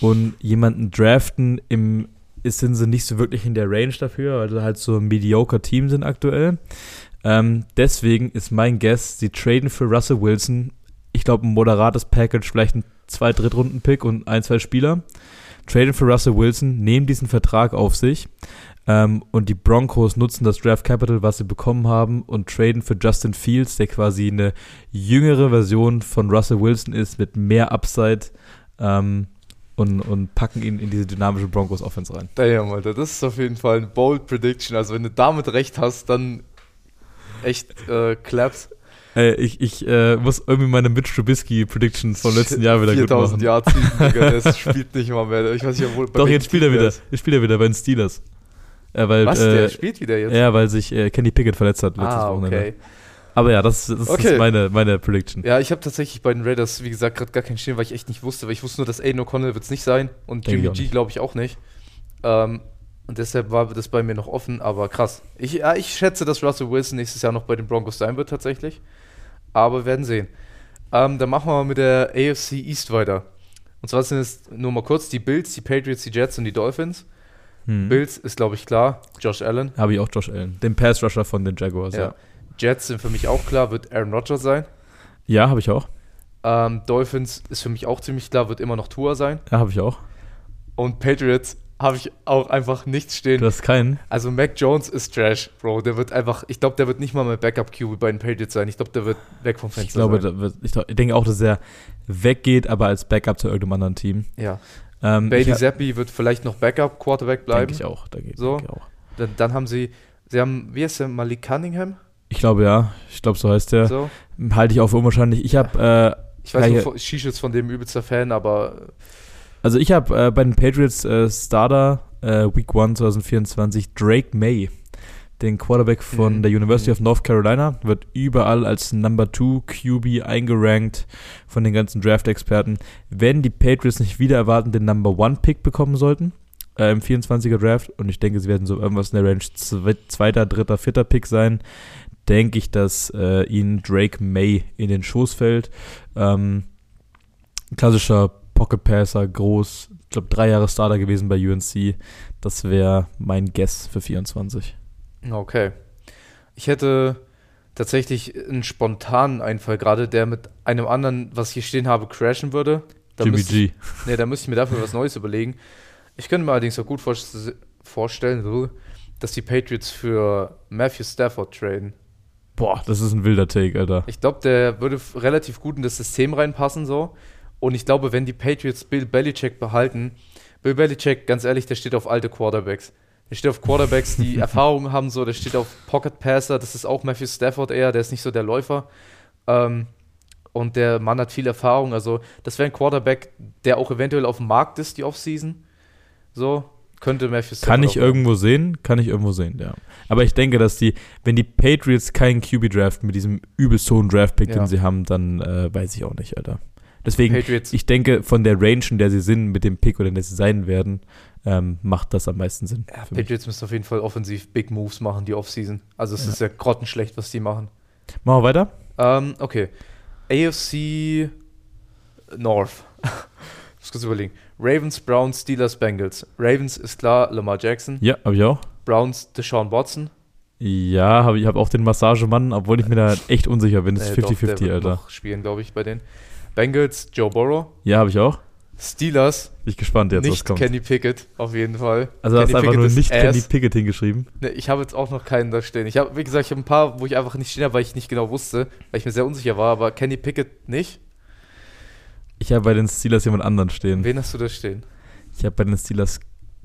Speaker 1: und jemanden draften im sind sie nicht so wirklich in der Range dafür, weil sie halt so ein mediocre Team sind aktuell. Ähm, deswegen ist mein Guess, sie traden für Russell Wilson. Ich glaube, ein moderates Package, vielleicht ein zwei Drittrunden-Pick und ein, zwei Spieler. Traden für Russell Wilson, nehmen diesen Vertrag auf sich. Ähm, und die Broncos nutzen das Draft Capital, was sie bekommen haben, und traden für Justin Fields, der quasi eine jüngere Version von Russell Wilson ist, mit mehr Upside. Ähm, und, und packen ihn in diese dynamische Broncos-Offense rein.
Speaker 2: Damn, Alter, das ist auf jeden Fall ein bold Prediction. Also wenn du damit recht hast, dann echt äh, Claps.
Speaker 1: Ey, ich ich äh, muss irgendwie meine Mitch Trubisky-Prediction vom letzten Jahr wieder gut
Speaker 2: 4000
Speaker 1: machen.
Speaker 2: Yards, Digga, das spielt nicht mal mehr. Ich weiß nicht, wo,
Speaker 1: Doch, jetzt spielt er wieder. Jetzt spielt er wieder bei den Steelers. Äh, weil,
Speaker 2: Was,
Speaker 1: äh,
Speaker 2: der spielt wieder jetzt?
Speaker 1: Ja, weil sich äh, Kenny Pickett verletzt hat letztes
Speaker 2: ah,
Speaker 1: Wochenende. Aber ja, das, das
Speaker 2: Okay.
Speaker 1: ist meine, meine Prediction.
Speaker 2: Ja, ich habe tatsächlich bei den Raiders, wie gesagt, gerade gar keinen stehen, weil ich echt nicht wusste, weil ich wusste nur, dass Aiden O'Connell wird es nicht sein und Jimmy G glaube ich auch nicht. Ähm, und deshalb war das bei mir noch offen, aber krass. Ich, ja, ich schätze, dass Russell Wilson nächstes Jahr noch bei den Broncos sein wird tatsächlich. Aber wir werden sehen. Ähm, dann machen wir mal mit der AFC East weiter. Und zwar sind es nur mal kurz die Bills, die Patriots, die Jets und die Dolphins.
Speaker 1: Hm.
Speaker 2: Bills ist, glaube ich, klar. Josh Allen.
Speaker 1: Habe ich auch Josh Allen. Den Pass-Rusher von den Jaguars, ja.
Speaker 2: Ja. Jets sind für mich auch klar, wird Aaron Rodgers sein.
Speaker 1: Ja, habe ich auch.
Speaker 2: Ähm, Dolphins ist für mich auch ziemlich klar, wird immer noch Tua sein.
Speaker 1: Ja, habe ich auch.
Speaker 2: Und Patriots habe ich auch einfach nichts stehen.
Speaker 1: Du hast keinen.
Speaker 2: Also Mac Jones ist Trash, Bro. Der wird einfach, ich glaube, der wird nicht mal mehr Backup QB bei den Patriots sein. Ich glaube, der wird weg vom Fenster
Speaker 1: Ich glaube,
Speaker 2: sein.
Speaker 1: wird, ich, glaub- ich denke auch, dass er weggeht, aber als Backup zu irgendeinem anderen Team.
Speaker 2: Ja.
Speaker 1: Ähm,
Speaker 2: Bailey Zappi wird vielleicht noch Backup Quarterback bleiben.
Speaker 1: Denke ich auch. Denke,
Speaker 2: So.
Speaker 1: denke ich auch.
Speaker 2: Dann, dann haben sie, sie haben, wie heißt der, Malik Cunningham?
Speaker 1: Ich glaube ja. Ich glaube, so heißt der.
Speaker 2: So.
Speaker 1: Halte ich auch für unwahrscheinlich. Ich habe, äh,
Speaker 2: Ich weiß nicht, Shish ist von dem übelster Fan, aber
Speaker 1: also ich habe äh, bei den Patriots äh, Starter äh, Week 1 2024 Drake May, den Quarterback von
Speaker 2: Mhm.
Speaker 1: der University
Speaker 2: Mhm.
Speaker 1: of North Carolina, wird überall als Number 2 QB eingerankt von den ganzen Draft-Experten. Wenn die Patriots nicht wieder erwarten den Number 1 Pick bekommen sollten, äh, im 24er Draft, und ich denke, sie werden so irgendwas in der Range zwe zweiter, dritter, vierter Pick sein, denke ich, dass äh, ihnen Drake May in den Schoß fällt. Ähm, klassischer Pocket Passer, groß, ich glaube drei Jahre Starter gewesen bei UNC. Das wäre mein Guess für 24.
Speaker 2: okay. Ich hätte tatsächlich einen spontanen Einfall, gerade der mit einem anderen, was ich hier stehen habe, crashen würde. Da
Speaker 1: Jimmy G.
Speaker 2: Ich, nee, da müsste ich mir dafür was Neues überlegen. Ich könnte mir allerdings auch gut vorst- vorstellen, dass die Patriots für Matthew Stafford traden.
Speaker 1: Boah, das ist ein wilder Take, Alter.
Speaker 2: Ich glaube, der würde relativ gut in das System reinpassen so. Und ich glaube, wenn die Patriots Bill Belichick behalten, Bill Belichick, ganz ehrlich, der steht auf alte Quarterbacks. Der steht auf Quarterbacks, die Erfahrung haben, so. Der steht auf Pocket Passer. Das ist auch Matthew Stafford eher. Der ist nicht so der Läufer. Ähm, und der Mann hat viel Erfahrung. Also, das wäre ein Quarterback, der auch eventuell auf dem Markt ist, die Offseason. So, könnte Matthew Stafford
Speaker 1: Kann ich irgendwo sehen, kann ich irgendwo sehen, ja. Aber ich denke, dass die, wenn die Patriots keinen QB draften mit diesem übelst hohen Draft-Pick,
Speaker 2: Ja.
Speaker 1: den sie haben, dann äh, weiß ich auch nicht, Alter. Deswegen,
Speaker 2: Patriots.
Speaker 1: ich denke, von der Range, in der sie sind, mit dem Pick oder in der sie sein werden, ähm, macht das am meisten Sinn.
Speaker 2: Ja,
Speaker 1: für mich.
Speaker 2: Patriots müssen auf jeden Fall offensiv Big Moves machen, die Offseason. Also es
Speaker 1: Ja.
Speaker 2: ist ja grottenschlecht, was die machen.
Speaker 1: Machen wir weiter?
Speaker 2: Ähm, okay. AFC North. ich muss kurz überlegen. Ravens, Browns, Steelers, Bengals. Ravens ist klar, Lamar Jackson.
Speaker 1: Ja, habe ich auch.
Speaker 2: Browns, Deshaun Watson.
Speaker 1: Ja, hab, ich habe auch den Massagemann, obwohl ich mir da echt unsicher bin. Das ist
Speaker 2: Äh, doch, der
Speaker 1: 50-50,
Speaker 2: wird
Speaker 1: Alter.
Speaker 2: noch spielen, glaube ich, bei denen. Bengals, Joe Burrow.
Speaker 1: Ja, habe ich auch.
Speaker 2: Steelers,
Speaker 1: Bin ich gespannt jetzt, was
Speaker 2: nicht
Speaker 1: kommt.
Speaker 2: Kenny Pickett, auf jeden Fall.
Speaker 1: also hast du einfach
Speaker 2: Pickett
Speaker 1: nur
Speaker 2: ist
Speaker 1: nicht Kenny. Pickett hingeschrieben.
Speaker 2: Ne, ich habe jetzt auch noch keinen da stehen. Ich habe, wie gesagt, ich habe ein paar, wo ich einfach nicht stehen habe, weil ich nicht genau wusste, weil ich mir sehr unsicher war, aber Kenny Pickett nicht.
Speaker 1: Ich habe bei den Steelers jemand anderen stehen.
Speaker 2: Wen hast du da stehen?
Speaker 1: Ich habe bei den Steelers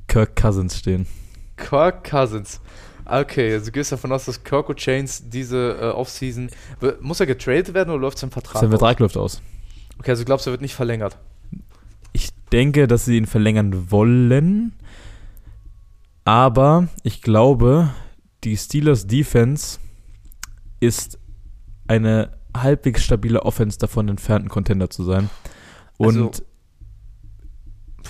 Speaker 1: Kirk Cousins stehen.
Speaker 2: Kirk Cousins. Okay, also du gehst davon aus, dass Kirk Chains diese äh, Offseason. Muss er getradet werden oder läuft sein Vertrag?
Speaker 1: Sein
Speaker 2: aus?
Speaker 1: Vertrag läuft aus.
Speaker 2: Okay, also glaubst du, er wird nicht verlängert?
Speaker 1: Ich denke, dass sie ihn verlängern wollen. Aber ich glaube, die Steelers Defense ist eine halbwegs stabile Offense davon entfernt, ein Contender zu sein. Und
Speaker 2: Also-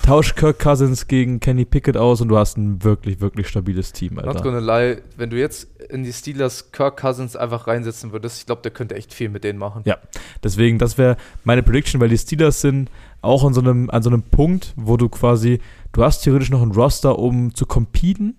Speaker 1: tausch Kirk Cousins gegen Kenny Pickett aus und du hast ein wirklich, wirklich stabiles Team,
Speaker 2: Not
Speaker 1: Alter.
Speaker 2: gonna lie, wenn du jetzt in die Steelers Kirk Cousins einfach reinsetzen würdest, ich glaube, der könnte echt viel mit denen machen.
Speaker 1: Ja. Deswegen, das wäre meine Prediction, weil die Steelers sind auch an so einem, an so einem Punkt, wo du quasi, du hast theoretisch noch ein Roster, um zu competen.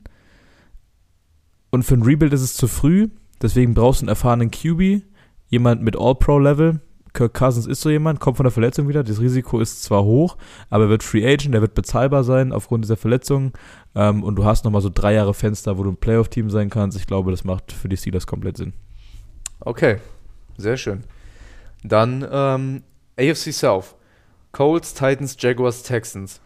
Speaker 1: Und für ein Rebuild ist es zu früh. Deswegen brauchst du einen erfahrenen QB, jemand mit All-Pro-Level. Kirk Cousins ist so jemand, kommt von der Verletzung wieder. Das Risiko ist zwar hoch, aber er wird Free Agent, er wird bezahlbar sein aufgrund dieser Verletzung. Ähm, und du hast nochmal so drei Jahre Fenster, wo du ein Playoff-Team sein kannst. Ich glaube, das macht für die Steelers komplett Sinn.
Speaker 2: Okay, sehr schön. Dann ähm, AFC South. Colts, Titans, Jaguars, Texans.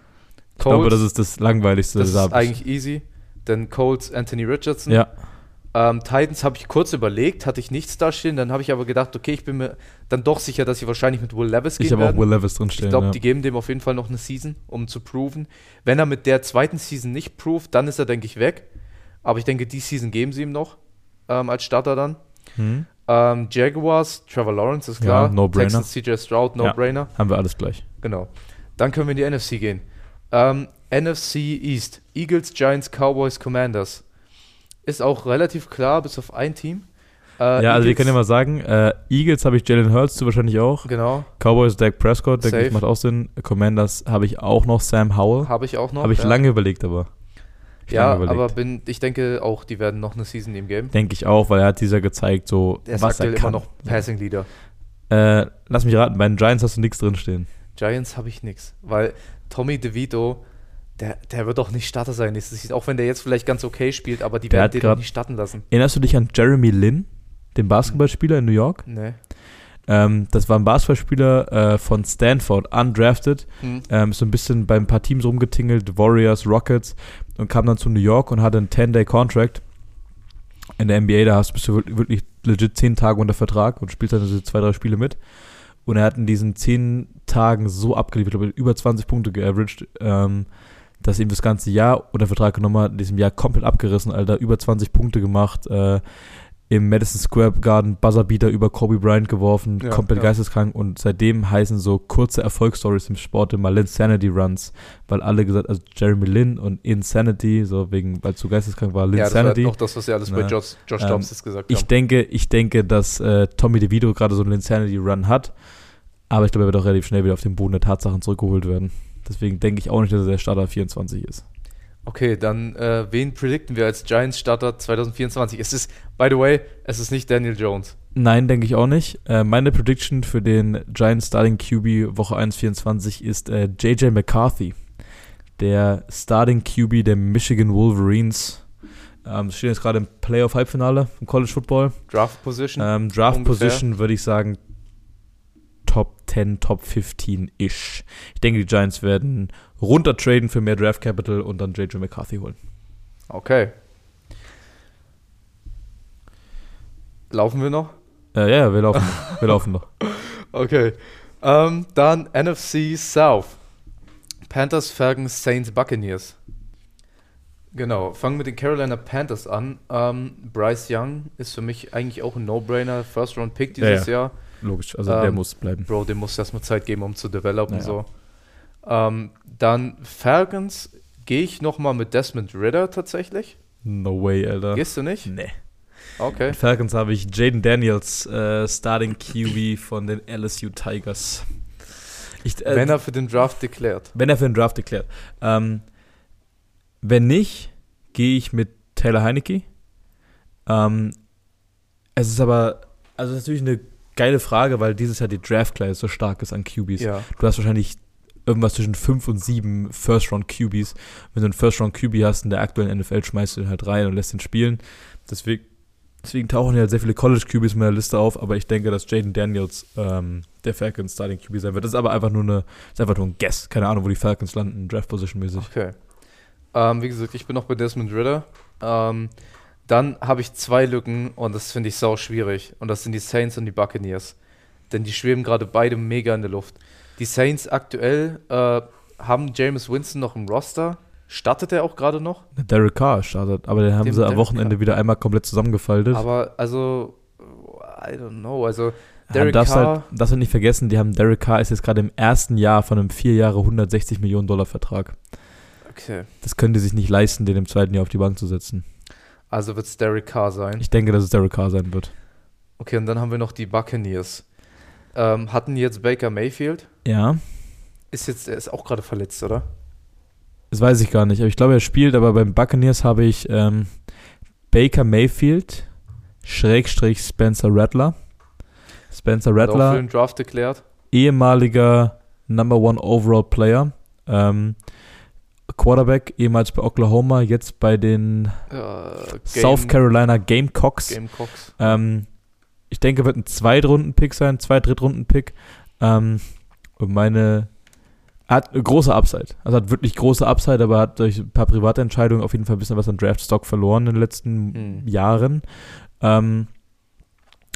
Speaker 1: Ich glaube, das ist das langweiligste.
Speaker 2: das ist eigentlich easy. Dann Colts, Anthony Richardson.
Speaker 1: Ja,
Speaker 2: Ähm, Titans habe ich kurz überlegt, hatte ich nichts da stehen. Dann habe ich aber gedacht, okay, ich bin mir dann doch sicher, dass sie wahrscheinlich mit Will Levis gehen
Speaker 1: ich habe auch. Will Levis drin
Speaker 2: Ich
Speaker 1: stehen.
Speaker 2: glaube,
Speaker 1: ja.
Speaker 2: die geben dem auf jeden Fall noch eine Season, um zu proven. Wenn er mit der zweiten Season nicht proved, dann ist er, denke ich, weg. Aber ich denke, die Season geben sie ihm noch ähm, als Starter dann.
Speaker 1: Hm?
Speaker 2: Ähm, Jaguars, Trevor Lawrence ist
Speaker 1: Ja,
Speaker 2: klar.
Speaker 1: No-Brainer.
Speaker 2: Texans, CJ Stroud,
Speaker 1: Ja.
Speaker 2: No-Brainer.
Speaker 1: Haben wir alles gleich.
Speaker 2: Genau. Dann können wir in die NFC gehen. Ähm, NFC East. Eagles, Giants, Cowboys, Commanders. Ist auch relativ klar, bis auf ein Team. Äh,
Speaker 1: ja, also wir
Speaker 2: Eagles-
Speaker 1: können ja mal sagen, äh, Eagles habe ich Jalen Hurts, du wahrscheinlich auch.
Speaker 2: Genau,
Speaker 1: Cowboys Dak Prescott, denke ich, macht auch Sinn. Commanders habe ich auch noch Sam Howell.
Speaker 2: habe ich auch noch.
Speaker 1: Habe ich
Speaker 2: ja.
Speaker 1: lange überlegt, aber.
Speaker 2: Ja,
Speaker 1: überlegt.
Speaker 2: aber bin, ich denke auch, die werden noch eine Season im Game.
Speaker 1: Denke ich auch, weil er hat dieser gezeigt, so
Speaker 2: Der ist
Speaker 1: was er
Speaker 2: aktuell
Speaker 1: kann.
Speaker 2: immer noch Passing Leader.
Speaker 1: Äh, lass mich raten, bei den Giants hast du nichts drinstehen.
Speaker 2: Giants habe ich nichts, weil Tommy DeVito, der, der wird doch nicht Starter sein nächstes Jahr, auch wenn der jetzt vielleicht ganz okay spielt, aber die
Speaker 1: Der
Speaker 2: werden den doch
Speaker 1: grad-
Speaker 2: nicht starten lassen.
Speaker 1: Erinnerst du dich an Jeremy Lin, den Basketballspieler in New York?
Speaker 2: Nee.
Speaker 1: Ähm, das war ein Basketballspieler äh, von Stanford, undrafted.
Speaker 2: Hm.
Speaker 1: Ähm, ist so ein bisschen bei ein paar Teams rumgetingelt, Warriors, Rockets und kam dann zu New York und hatte einen 10-Day-Contract in der NBA. Da hast, bist du wirklich- legit 10 Tage unter Vertrag und spielst dann diese zwei, drei Spiele mit. Und er hat in diesen 10 Tagen so abgeliefert, über 20 Punkte geaveraged, ähm, dass ihm das ganze Jahr unter Vertrag genommen hat, in diesem Jahr komplett abgerissen, Alter, über 20 Punkte gemacht, äh, im Madison Square Garden Buzzerbeater über Kobe Bryant geworfen,
Speaker 2: Ja,
Speaker 1: komplett
Speaker 2: ja.
Speaker 1: geisteskrank und seitdem heißen so kurze Erfolgsstories im Sport immer Linsanity Runs, weil alle gesagt, also Jeremy Lin und Insanity, so wegen, weil so geisteskrank war,
Speaker 2: Ja, das war
Speaker 1: Linsanity.
Speaker 2: auch das, was sie alles bei
Speaker 1: Na,
Speaker 2: Josh, Josh
Speaker 1: ähm,
Speaker 2: Dobbs jetzt gesagt
Speaker 1: ich
Speaker 2: haben.
Speaker 1: denke, ich denke, dass äh, Tommy DeVito gerade so einen Linsanity Run hat, aber ich glaube, er wird auch relativ schnell wieder auf den Boden der Tatsachen zurückgeholt werden. Deswegen denke ich auch nicht, dass er der Starter 24 ist.
Speaker 2: Okay, dann äh, wen predikten wir als Giants Starter 2024? Es ist, by the way, es ist nicht Daniel Jones.
Speaker 1: Nein, denke ich auch nicht. Äh, meine Prediction für den Giants Starting QB Woche 1 24 ist äh, JJ McCarthy, der Starting QB der Michigan Wolverines. Ähm, stehen jetzt gerade im Playoff-Halbfinale im College Football.
Speaker 2: Draft Position.
Speaker 1: Ähm, Draft. Position würde ich sagen Top 10, Top 15-ish. Ich denke, die Giants werden runtertraden für mehr Draft Capital und dann JJ McCarthy holen.
Speaker 2: Okay. Laufen wir noch?
Speaker 1: Äh, ja, ja, wir laufen noch. Wir laufen noch.
Speaker 2: Okay. Ähm, dann NFC South. Panthers, Falcons, Saints, Buccaneers. Genau, fangen mit den Carolina Panthers an. Ähm, Bryce Young ist für mich eigentlich auch ein No-Brainer, First-Round-Pick
Speaker 1: Ja,
Speaker 2: dieses
Speaker 1: ja.
Speaker 2: Jahr.
Speaker 1: Logisch, also
Speaker 2: Ähm,
Speaker 1: der muss bleiben.
Speaker 2: Bro, dem muss erstmal Zeit geben, um zu developen.
Speaker 1: Ja, ja.
Speaker 2: So. Ähm, dann Falcons gehe ich nochmal mit Desmond Ritter tatsächlich.
Speaker 1: No way, Alter.
Speaker 2: Gehst du nicht?
Speaker 1: Nee.
Speaker 2: Okay.
Speaker 1: Mit Falcons habe ich Jaden Daniels, äh, Starting QB von den LSU Tigers. Ich, äh,
Speaker 2: Wenn er für den Draft deklärt.
Speaker 1: wenn er für den Draft erklärt. Ähm, wenn nicht, gehe ich mit Taylor Heinecke. Ähm, es ist aber, also natürlich eine geile Frage, weil dieses Jahr die Draft Class so stark ist an QBs.
Speaker 2: Ja.
Speaker 1: Du hast wahrscheinlich irgendwas zwischen 5 und 7 First-Round-QBs. Wenn du einen First-Round-QB hast in der aktuellen NFL, schmeißt du ihn halt rein und lässt ihn spielen. Deswegen, deswegen tauchen ja halt sehr viele College-QBs in meiner Liste auf, aber ich denke, dass Jaden Daniels ähm, der Falcons Starting QB sein wird. Das ist aber einfach nur eine, ist einfach nur ein Guess. Keine Ahnung, wo die Falcons landen, Draft-Position-mäßig.
Speaker 2: Okay. Ähm, wie gesagt, ich bin noch bei Desmond Ritter. Ähm, dann habe ich zwei Lücken und das finde ich sau schwierig. Und das sind die Saints und die Buccaneers. Denn die schweben gerade beide mega in der Luft. Die Saints aktuell äh, haben James Winston noch im Roster. Startet er auch gerade noch?
Speaker 1: Derek Carr startet, aber den haben
Speaker 2: Dem
Speaker 1: sie am Wochenende
Speaker 2: Carr.
Speaker 1: wieder einmal komplett zusammengefaltet.
Speaker 2: Aber also, I don't know. Also, Derek
Speaker 1: darfst
Speaker 2: Carr,
Speaker 1: halt, darfst halt nicht vergessen, die haben Derek Carr ist jetzt gerade im ersten Jahr von einem vier Jahre 160 Millionen Dollar Vertrag.
Speaker 2: okay.
Speaker 1: Das können die sich nicht leisten, den im zweiten Jahr auf die Bank zu setzen.
Speaker 2: Also wird es Derek Carr sein.
Speaker 1: Ich denke, dass es Derek Carr sein wird.
Speaker 2: Okay, und dann haben wir noch die Buccaneers. Ähm, hatten jetzt Baker Mayfield.
Speaker 1: Ja,
Speaker 2: Ist jetzt, er ist auch gerade verletzt, oder?
Speaker 1: das weiß ich gar nicht. Aber ich glaube, er spielt, aber beim Buccaneers habe ich ähm, Baker Mayfield, Schrägstrich Spencer Rattler. Spencer
Speaker 2: Hat auch für
Speaker 1: Rattler,
Speaker 2: den Draft erklärt.
Speaker 1: ehemaliger Number One Overall Player. Ähm, Quarterback, ehemals bei Oklahoma, jetzt bei den
Speaker 2: Äh,
Speaker 1: South Carolina Gamecocks.
Speaker 2: Gamecocks.
Speaker 1: Ähm, ich denke, wird ein Zweitrunden-Pick sein, Zweit-Drittrunden-Pick. Ähm, und meine Er hat große Upside. Also hat wirklich große Upside, aber hat durch ein paar private Entscheidungen auf jeden Fall ein bisschen was an Draft-Stock verloren in den letzten
Speaker 2: Hm.
Speaker 1: Jahren. Ähm,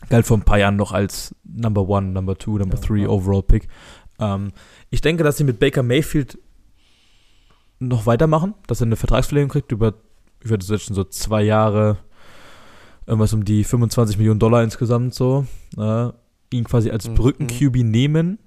Speaker 1: galt vor ein paar Jahren noch als Number One, Number Two, Number
Speaker 2: Ja,
Speaker 1: Three
Speaker 2: ja.
Speaker 1: Overall Pick. Ähm, ich denke, dass sie mit Baker Mayfield noch weitermachen, dass er eine Vertragsverlängerung kriegt über, ich würde jetzt schon so zwei Jahre, irgendwas um die 25 Millionen Dollar insgesamt so. Äh, ihn quasi als
Speaker 2: Mhm.
Speaker 1: Brücken-QB nehmen.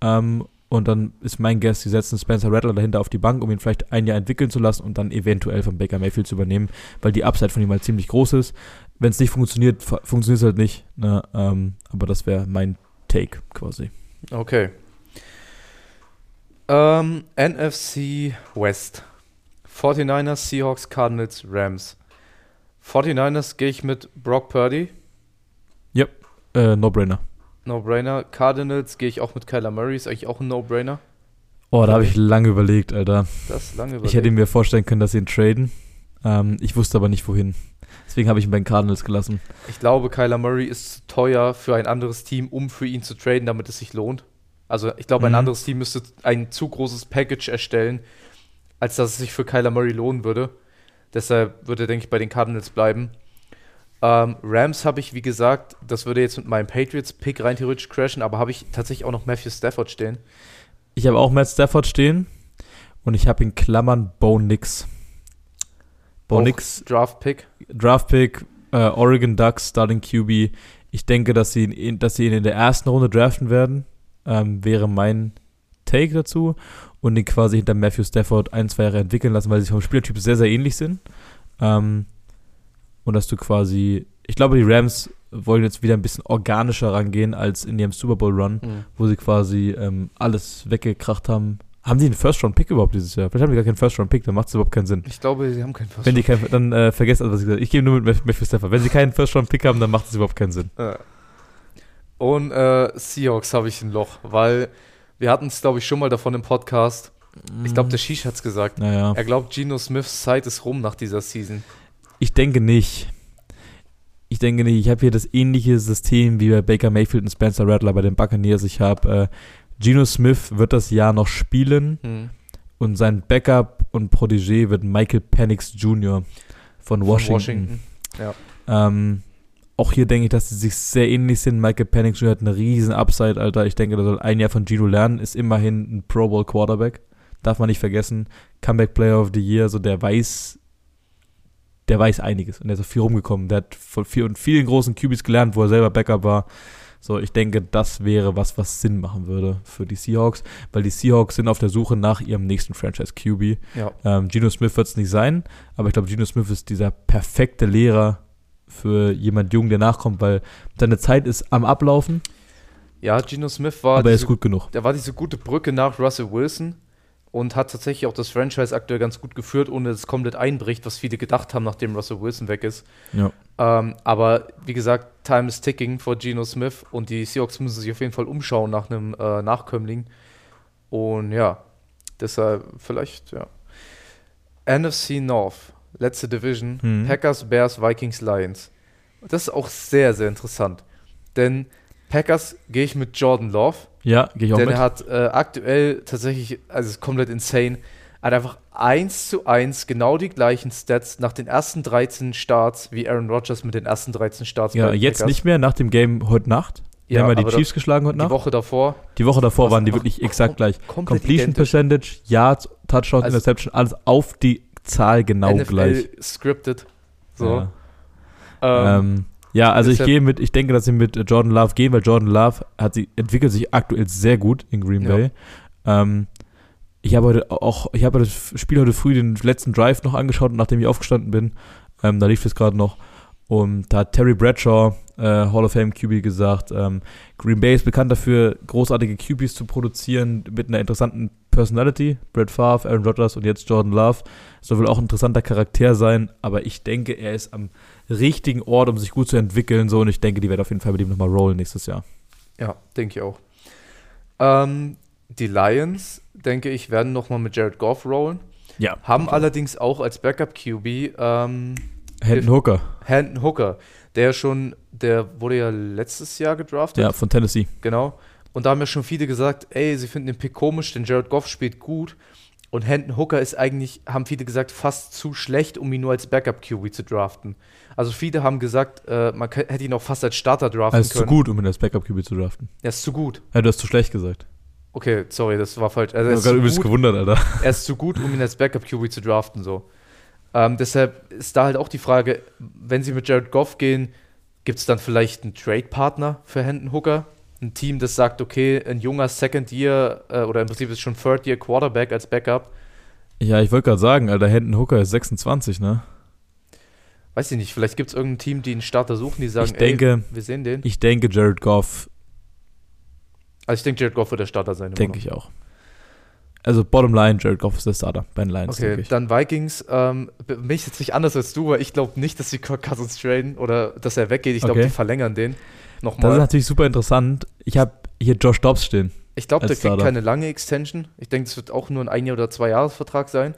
Speaker 1: Ähm, und dann ist mein Guess, sie setzen Spencer Rattler dahinter auf die Bank, um ihn vielleicht ein Jahr entwickeln zu lassen und dann eventuell von Baker Mayfield zu übernehmen, weil die Upside von ihm halt ziemlich groß ist. Wenn es nicht funktioniert, fu- funktioniert es halt nicht. Ne? Ähm, aber das wäre mein Take quasi.
Speaker 2: Okay. Ähm, NFC West. 49ers, Seahawks, Cardinals, Rams. 49ers gehe ich mit Brock Purdy.
Speaker 1: Äh, No-Brainer.
Speaker 2: No-Brainer. Cardinals gehe ich auch mit Kyler Murray. Ist eigentlich auch ein No-Brainer.
Speaker 1: Oh, da habe ich lange überlegt, Alter.
Speaker 2: Das lange
Speaker 1: Ich hätte mir vorstellen können, dass sie ihn traden. Ähm, ich wusste aber nicht, wohin. Deswegen habe ich ihn bei den Cardinals gelassen.
Speaker 2: Ich glaube, Kyler Murray ist zu teuer für ein anderes Team, um für ihn zu traden, damit es sich lohnt. Also ich glaube, ein
Speaker 1: Mhm.
Speaker 2: anderes Team müsste ein zu großes Package erstellen, als dass es sich für Kyler Murray lohnen würde. Deshalb würde er, denke ich, bei den Cardinals bleiben. Ähm, Rams habe ich, wie gesagt, das würde jetzt mit meinem Patriots-Pick rein theoretisch crashen, aber habe ich tatsächlich auch noch Matthew Stafford stehen.
Speaker 1: Ich habe auch Matt Stafford stehen und ich habe in Klammern Bo Nix. Bo
Speaker 2: Auch
Speaker 1: Nix,
Speaker 2: Draft-Pick.
Speaker 1: Draftpick, äh, Oregon Ducks, Starting QB. Ich denke, dass sie, ihn, dass sie ihn in der ersten Runde draften werden. Ähm, wäre mein Take dazu. Und ihn quasi hinter Matthew Stafford ein, zwei Jahre entwickeln lassen, weil sie vom Spielertyp sehr, sehr ähnlich sind. Ähm, und dass du quasi, ich glaube, die Rams wollen jetzt wieder ein bisschen organischer rangehen als in ihrem Super Bowl Run,
Speaker 2: Mhm.
Speaker 1: wo sie quasi ähm, alles weggekracht haben. Haben die einen First-Round-Pick überhaupt dieses Jahr? Vielleicht haben die gar keinen First-Round-Pick, dann macht es überhaupt keinen Sinn.
Speaker 2: Ich glaube, sie haben keinen First
Speaker 1: Wenn die keinen, dann äh, vergesst alles, was ich gesagt habe. Ich gehe nur mit Matthew Stafford. Wenn sie keinen First-Round-Pick haben, dann macht es überhaupt keinen Sinn.
Speaker 2: Ja. Und äh, Seahawks habe ich ein Loch, weil wir hatten es, glaube ich, schon mal davon im Podcast. Ich glaube, der Shish hat es gesagt.
Speaker 1: Naja.
Speaker 2: Er glaubt, Geno Smiths Zeit ist rum nach dieser Season.
Speaker 1: Ich denke nicht. Ich denke nicht. Ich habe hier das ähnliche System wie bei Baker Mayfield und Spencer Rattler bei den Buccaneers. Ich habe äh, Geno Smith wird das Jahr noch spielen
Speaker 2: Hm.
Speaker 1: und sein Backup und Protégé wird Michael Penix Jr. von
Speaker 2: Von
Speaker 1: Washington. Ähm, auch hier denke ich, dass sie sich sehr ähnlich sind. Michael Penix Jr. hat eine riesen Upside, Alter. Ich denke, da soll ein Jahr von Gino lernen. Ist immerhin ein Pro Bowl Quarterback. Darf man nicht vergessen. Comeback Player of the Year, so der weiß, der weiß einiges. Und der ist auf viel rumgekommen. Der hat von viel, und vielen großen QBs gelernt, wo er selber Backup war. So, ich denke, das wäre was, was Sinn machen würde für die Seahawks, weil die Seahawks sind auf der Suche nach ihrem nächsten Franchise QB.
Speaker 2: Ja.
Speaker 1: Ähm, Geno Smith wird es nicht sein, aber ich glaube, Geno Smith ist dieser perfekte Lehrer für jemand jung, der nachkommt, weil seine Zeit ist am Ablaufen,
Speaker 2: ja, Geno Smith war,
Speaker 1: aber er ist gut genug.
Speaker 2: der war diese gute Brücke nach Russell Wilson und hat tatsächlich auch das Franchise aktuell ganz gut geführt, ohne dass es komplett einbricht, was viele gedacht haben, nachdem Russell Wilson weg ist.
Speaker 1: Ja.
Speaker 2: Ähm, aber wie gesagt, Time is ticking for Geno Smith und die Seahawks müssen sich auf jeden Fall umschauen nach einem äh, Nachkömmling. Und ja, deshalb vielleicht, ja. NFC North, letzte Division,
Speaker 1: Mhm.
Speaker 2: Packers, Bears, Vikings, Lions. Das ist auch sehr, sehr interessant. Denn Packers gehe ich mit Jordan Love,
Speaker 1: Ja, gehe ich auch
Speaker 2: denn
Speaker 1: mit.
Speaker 2: er hat äh, aktuell tatsächlich, also es ist komplett insane, hat einfach 1 zu 1 genau die gleichen Stats nach den ersten 13 Starts wie Aaron Rodgers mit den ersten 13 Starts
Speaker 1: ja, jetzt
Speaker 2: Packers.
Speaker 1: nicht mehr nach dem Game heute Nacht. Die
Speaker 2: Ja,
Speaker 1: haben ja die Chiefs geschlagen heute
Speaker 2: Die
Speaker 1: Nacht.
Speaker 2: Woche davor
Speaker 1: Die Woche davor waren die wirklich exakt
Speaker 2: kom-
Speaker 1: gleich. Completion
Speaker 2: identisch.
Speaker 1: Percentage, Yards, Touchdowns,
Speaker 2: Also-
Speaker 1: Interception, alles auf die Zahl genau
Speaker 2: NFL
Speaker 1: gleich.
Speaker 2: scripted. So.
Speaker 1: Ja.
Speaker 2: Ähm,
Speaker 1: Ähm, ja, also ich gehe mit, ich denke, dass sie mit äh, Jordan Love gehen, weil Jordan Love hat sie, entwickelt sich aktuell sehr gut in Green
Speaker 2: Ja.
Speaker 1: Bay. Ähm, ich habe heute auch, ich habe das Spiel heute früh den letzten Drive noch angeschaut, nachdem ich aufgestanden bin. Ähm, da lief es gerade noch. Und da hat Terry Bradshaw, äh, Hall of Fame QB, gesagt, ähm, Green Bay ist bekannt dafür, großartige QBs zu produzieren mit einer interessanten Personality. Brett Favre, Aaron Rodgers und jetzt Jordan Love. Soll wohl auch ein interessanter Charakter sein, aber ich denke, er ist am richtigen Ort, um sich gut zu entwickeln. So, und ich denke, die werden auf jeden Fall mit ihm nochmal rollen nächstes Jahr.
Speaker 2: Ja, denke ich auch. Ähm, die Lions, denke ich, werden nochmal mit Jared Goff rollen.
Speaker 1: Ja.
Speaker 2: Haben allerdings auch als Backup-QB ähm,
Speaker 1: Hendon Hooker,
Speaker 2: Hendon Hooker, der schon, der wurde ja letztes Jahr gedraftet.
Speaker 1: ja, von Tennessee.
Speaker 2: Genau. und da haben ja schon viele gesagt, ey, sie finden den Pick komisch, denn Jared Goff spielt gut. Und Hendon Hooker ist eigentlich, haben viele gesagt, fast zu schlecht, um ihn nur als Backup-QB zu draften. Also viele haben gesagt, äh, man hätte ihn auch fast als Starter draften
Speaker 1: Er ist zu gut, um ihn als Backup-QB zu draften.
Speaker 2: Er ist zu gut.
Speaker 1: Ja, du hast zu schlecht gesagt.
Speaker 2: Okay, sorry, das war falsch. Also
Speaker 1: ich bin
Speaker 2: ist
Speaker 1: gerade übelst
Speaker 2: gut,
Speaker 1: gewundert, Alter.
Speaker 2: er ist zu gut, um ihn als Backup-QB zu draften, so. Ähm, deshalb ist da halt auch die Frage, wenn sie mit Jared Goff gehen, gibt es dann vielleicht einen Trade-Partner für Hendon Hooker? Ein Team, das sagt, okay, ein junger Second-Year äh, oder im Prinzip ist schon Third-Year Quarterback als Backup.
Speaker 1: Ja, ich wollte gerade sagen, Alter, Hendon Hooker ist 26, ne?
Speaker 2: Weiß ich nicht, vielleicht gibt es irgendein Team, die einen Starter suchen, die sagen,
Speaker 1: Ich denke-
Speaker 2: ey, wir sehen den.
Speaker 1: Ich denke, Jared Goff,
Speaker 2: Also ich denke, Jared Goff wird der Starter sein.
Speaker 1: denke ich auch. Also, bottom line, Jared Goff ist der Starter bei den Lions,
Speaker 2: Okay, dann Vikings. Ähm, bin ich jetzt nicht anders als du, weil ich glaube nicht, dass sie Kirk Cousins traden oder dass er weggeht. Ich glaube,
Speaker 1: Okay.
Speaker 2: die verlängern den
Speaker 1: Das ist
Speaker 2: nochmal.
Speaker 1: natürlich super interessant. Ich habe hier Josh Dobbs stehen.
Speaker 2: Ich glaube, der kriegt
Speaker 1: Starter.
Speaker 2: keine lange Extension. Ich denke, es wird auch nur ein ein- oder zwei Jahresvertrag sein.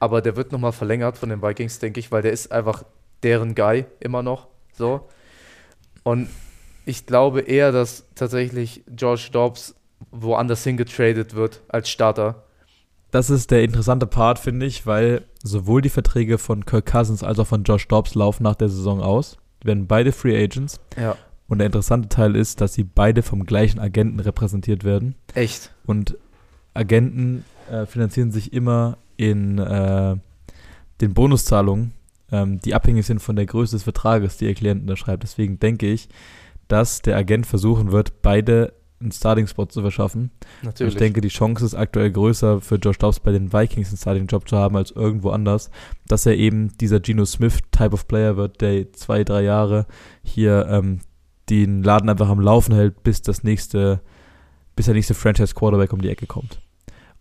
Speaker 2: Aber der wird nochmal verlängert von den Vikings, denke ich, weil der ist einfach deren Guy immer noch. So. Und ich glaube eher, dass tatsächlich George Dobbs woanders hingetradet wird als Starter.
Speaker 1: Das ist der interessante Part, finde ich, weil sowohl die Verträge von Kirk Cousins als auch von Josh Dobbs laufen nach der Saison aus. Die werden beide Free Agents.
Speaker 2: Ja.
Speaker 1: Und der interessante Teil ist, dass sie beide vom gleichen Agenten repräsentiert werden.
Speaker 2: Echt.
Speaker 1: Und Agenten äh, finanzieren sich immer in äh, den Bonuszahlungen, ähm, die abhängig sind von der Größe des Vertrages, die ihr Klient unterschreibt. Deswegen denke ich, dass der Agent versuchen wird, beide einen Starting-Spot zu verschaffen. Und
Speaker 2: Natürlich.
Speaker 1: ich denke, die Chance ist aktuell größer für Josh Dobbs bei den Vikings einen Starting-Job zu haben als irgendwo anders, dass er eben dieser Geno Smith-Type of Player wird, der zwei, drei Jahre hier ähm, den Laden einfach am Laufen hält, bis das nächste, bis der nächste Franchise-Quarterback um die Ecke kommt.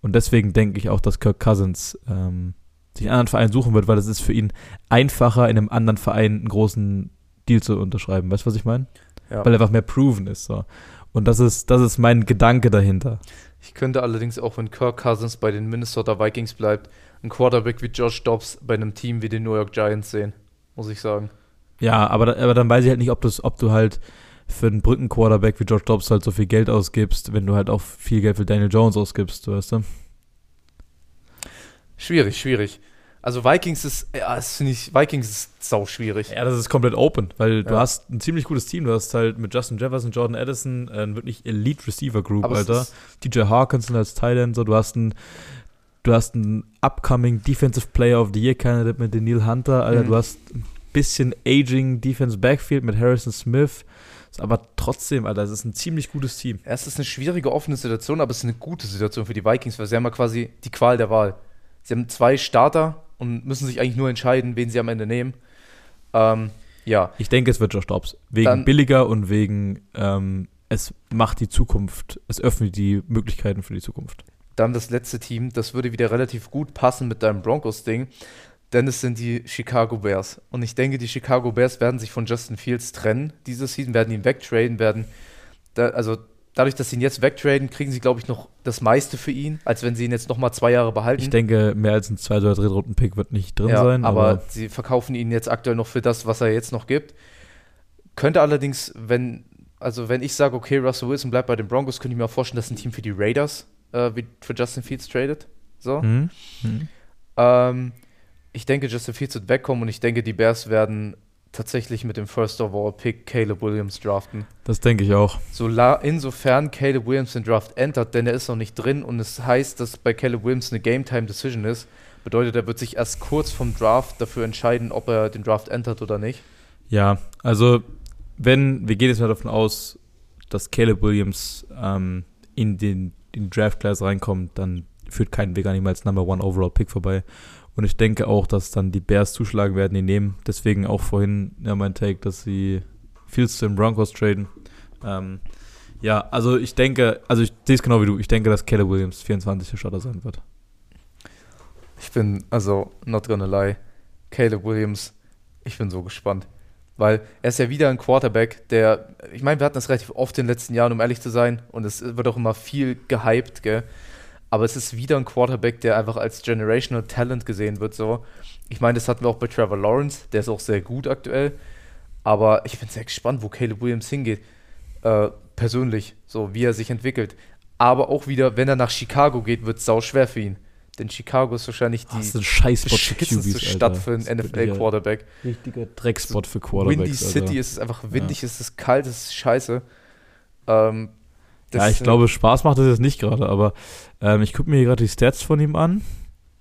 Speaker 1: Und deswegen denke ich auch, dass Kirk Cousins ähm, sich einen anderen Verein suchen wird, weil es ist für ihn einfacher, in einem anderen Verein einen großen Deal zu unterschreiben. Weißt du, was ich meine?
Speaker 2: ja.
Speaker 1: Weil er einfach mehr proven ist. So. Und das ist, das ist mein Gedanke dahinter.
Speaker 2: Ich könnte allerdings auch, wenn Kirk Cousins bei den Minnesota Vikings bleibt, einen Quarterback wie Josh Dobbs bei einem Team wie den New York Giants sehen, muss ich sagen.
Speaker 1: Ja, aber, aber dann weiß ich halt nicht, ob, das, ob du halt für einen Brückenquarterback wie George Dobbs halt so viel Geld ausgibst, wenn du halt auch viel Geld für Daniel Jones ausgibst, weißt du?
Speaker 2: Schwierig, schwierig. Also Vikings ist, ja, das finde ich, Vikings ist sau schwierig.
Speaker 1: Ja, das ist komplett open, weil du
Speaker 2: Ja.
Speaker 1: hast ein ziemlich gutes Team. Du hast halt mit Justin Jefferson, Jordan Addison äh, ein wirklich Elite Receiver Group,
Speaker 2: Aber
Speaker 1: Alter. DJ Hawkinson als Thailand, so du hast einen du hast einen upcoming Defensive Player of the Year Candidate mit den Neil Hunter, Alter.
Speaker 2: Mhm.
Speaker 1: Du hast ein bisschen aging Defense Backfield mit Harrison Smith. Aber trotzdem, Alter, es ist ein ziemlich gutes Team.
Speaker 2: Es ist eine schwierige offene Situation, aber es ist eine gute Situation für die Vikings, weil sie haben ja quasi die Qual der Wahl. Sie haben zwei Starter und müssen sich eigentlich nur entscheiden, wen sie am Ende nehmen. Ähm, ja,
Speaker 1: Ich denke, es wird Josh Dobbs. Wegen
Speaker 2: Dann-
Speaker 1: billiger und wegen ähm, es macht die Zukunft, es öffnet die Möglichkeiten für die Zukunft.
Speaker 2: dann das letzte Team, das würde wieder relativ gut passen mit deinem Broncos-Ding, denn es sind die Chicago Bears. Und ich denke, die Chicago Bears werden sich von Justin Fields trennen diese Season, werden ihn wegtraden, werden, da, also dadurch, dass sie ihn jetzt wegtraden, kriegen sie, glaube ich, noch das meiste für ihn, als wenn sie ihn jetzt nochmal zwei Jahre behalten.
Speaker 1: Ich denke, mehr als ein zweiter oder dritter Runden-Pick wird nicht drin
Speaker 2: ja,
Speaker 1: sein.
Speaker 2: aber,
Speaker 1: Aber,
Speaker 2: sie verkaufen ihn jetzt aktuell noch für das, was er jetzt noch gibt. Könnte allerdings, wenn, also wenn ich sage, okay, Russell Wilson bleibt bei den Broncos, könnte ich mir auch vorstellen, dass ein Team für die Raiders äh, wie für Justin Fields tradet. So.
Speaker 1: Hm? Hm?
Speaker 2: Ähm, ich denke, Justin Fields wird wegkommen und ich denke, die Bears werden tatsächlich mit dem First Overall Pick Caleb Williams draften.
Speaker 1: das denke ich auch.
Speaker 2: So la insofern Caleb Williams den Draft entert, denn er ist noch nicht drin und es heißt, dass bei Caleb Williams eine Game Time Decision ist. Bedeutet, er wird sich erst kurz vom Draft dafür entscheiden, ob er den Draft entert oder nicht.
Speaker 1: Ja, also wenn, wir gehen jetzt mal davon aus, dass Caleb Williams ähm, in den, in den Draft Class reinkommt, dann führt kein Weg an ihm als Number One Overall Pick vorbei. Und ich denke auch, dass dann die Bears zuschlagen werden, die nehmen. Deswegen auch vorhin ja, mein Take, dass sie Fields zu den Broncos traden. Ähm, ja, also ich denke, also ich sehe es genau wie du. Ich denke, dass Caleb Williams 24. Starter sein wird.
Speaker 2: Ich bin, also, not gonna lie, Caleb Williams, ich bin so gespannt. Weil er ist ja wieder ein Quarterback, der, ich meine, wir hatten das relativ oft in den letzten Jahren, um ehrlich zu sein, und es wird auch immer viel gehypt, gell. Aber es ist wieder ein Quarterback, der einfach als Generational Talent gesehen wird, so. Ich meine, das hatten wir auch bei Trevor Lawrence, der ist auch sehr gut aktuell. Aber ich bin sehr gespannt, wo Caleb Williams hingeht. Äh, persönlich, so wie er sich entwickelt. Aber auch wieder, wenn er nach Chicago geht, wird es sau schwer für ihn. Denn Chicago ist wahrscheinlich die
Speaker 1: Scheißspot für
Speaker 2: beschissenste Stadt für einen NFL-Quarterback.
Speaker 1: Richtiger Dreckspot für Quarterbacks.
Speaker 2: Windy City
Speaker 1: Alter.
Speaker 2: ist es einfach windig, es ist kalt, es ist scheiße. Ähm,
Speaker 1: ja, ich
Speaker 2: äh,
Speaker 1: glaube, Spaß macht das jetzt nicht gerade, aber ähm, ich gucke mir hier gerade die Stats von ihm an.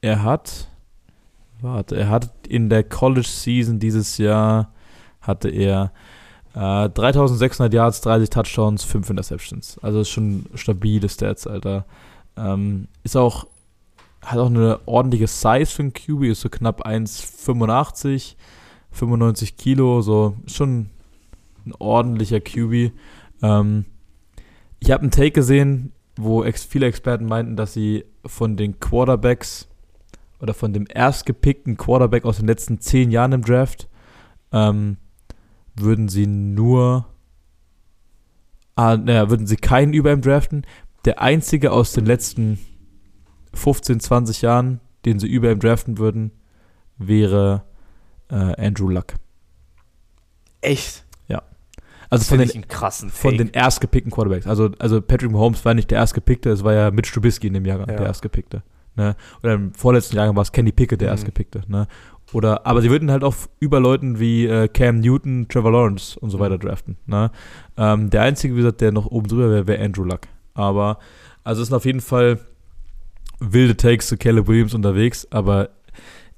Speaker 1: Er hat, warte, er hat in der College Season dieses Jahr hatte er äh, 3600 Yards, 30 Touchdowns, 5 Interceptions. Also ist schon stabile Stats, Alter. Ähm, ist auch, hat auch eine ordentliche Size für einen QB, ist so knapp 1,85, 95 Kilo, so ist schon ein ordentlicher QB. Ähm, ich habe einen Take gesehen, wo ex viele Experten meinten, dass sie von den Quarterbacks oder von dem erstgepickten Quarterback aus den letzten zehn Jahren im Draft ähm, würden sie nur, ah, naja, würden sie keinen über ihm draften. Der einzige aus den letzten 15, 20 Jahren, den sie über ihm draften würden, wäre äh, Andrew Luck.
Speaker 2: echt.
Speaker 1: Also
Speaker 2: Das
Speaker 1: von den
Speaker 2: einen krassen
Speaker 1: von
Speaker 2: Take.
Speaker 1: den erstgepickten Quarterbacks. Also, also Patrick Mahomes war nicht der erstgepickte, es war ja Mitch Trubisky in dem Jahrgang,
Speaker 2: Ja.
Speaker 1: der erstgepickte. Ne? Oder im vorletzten Jahrgang war es Kenny Pickett, der
Speaker 2: Mhm.
Speaker 1: erstgepickte. Ne? Oder, aber sie würden halt auch über Leuten wie äh, Cam Newton, Trevor Lawrence und so
Speaker 2: Mhm.
Speaker 1: weiter draften. Ne? Ähm, der einzige, wie gesagt, der noch oben drüber wäre, wäre Andrew Luck. Aber, also es sind auf jeden Fall wilde Takes zu Caleb Williams unterwegs, aber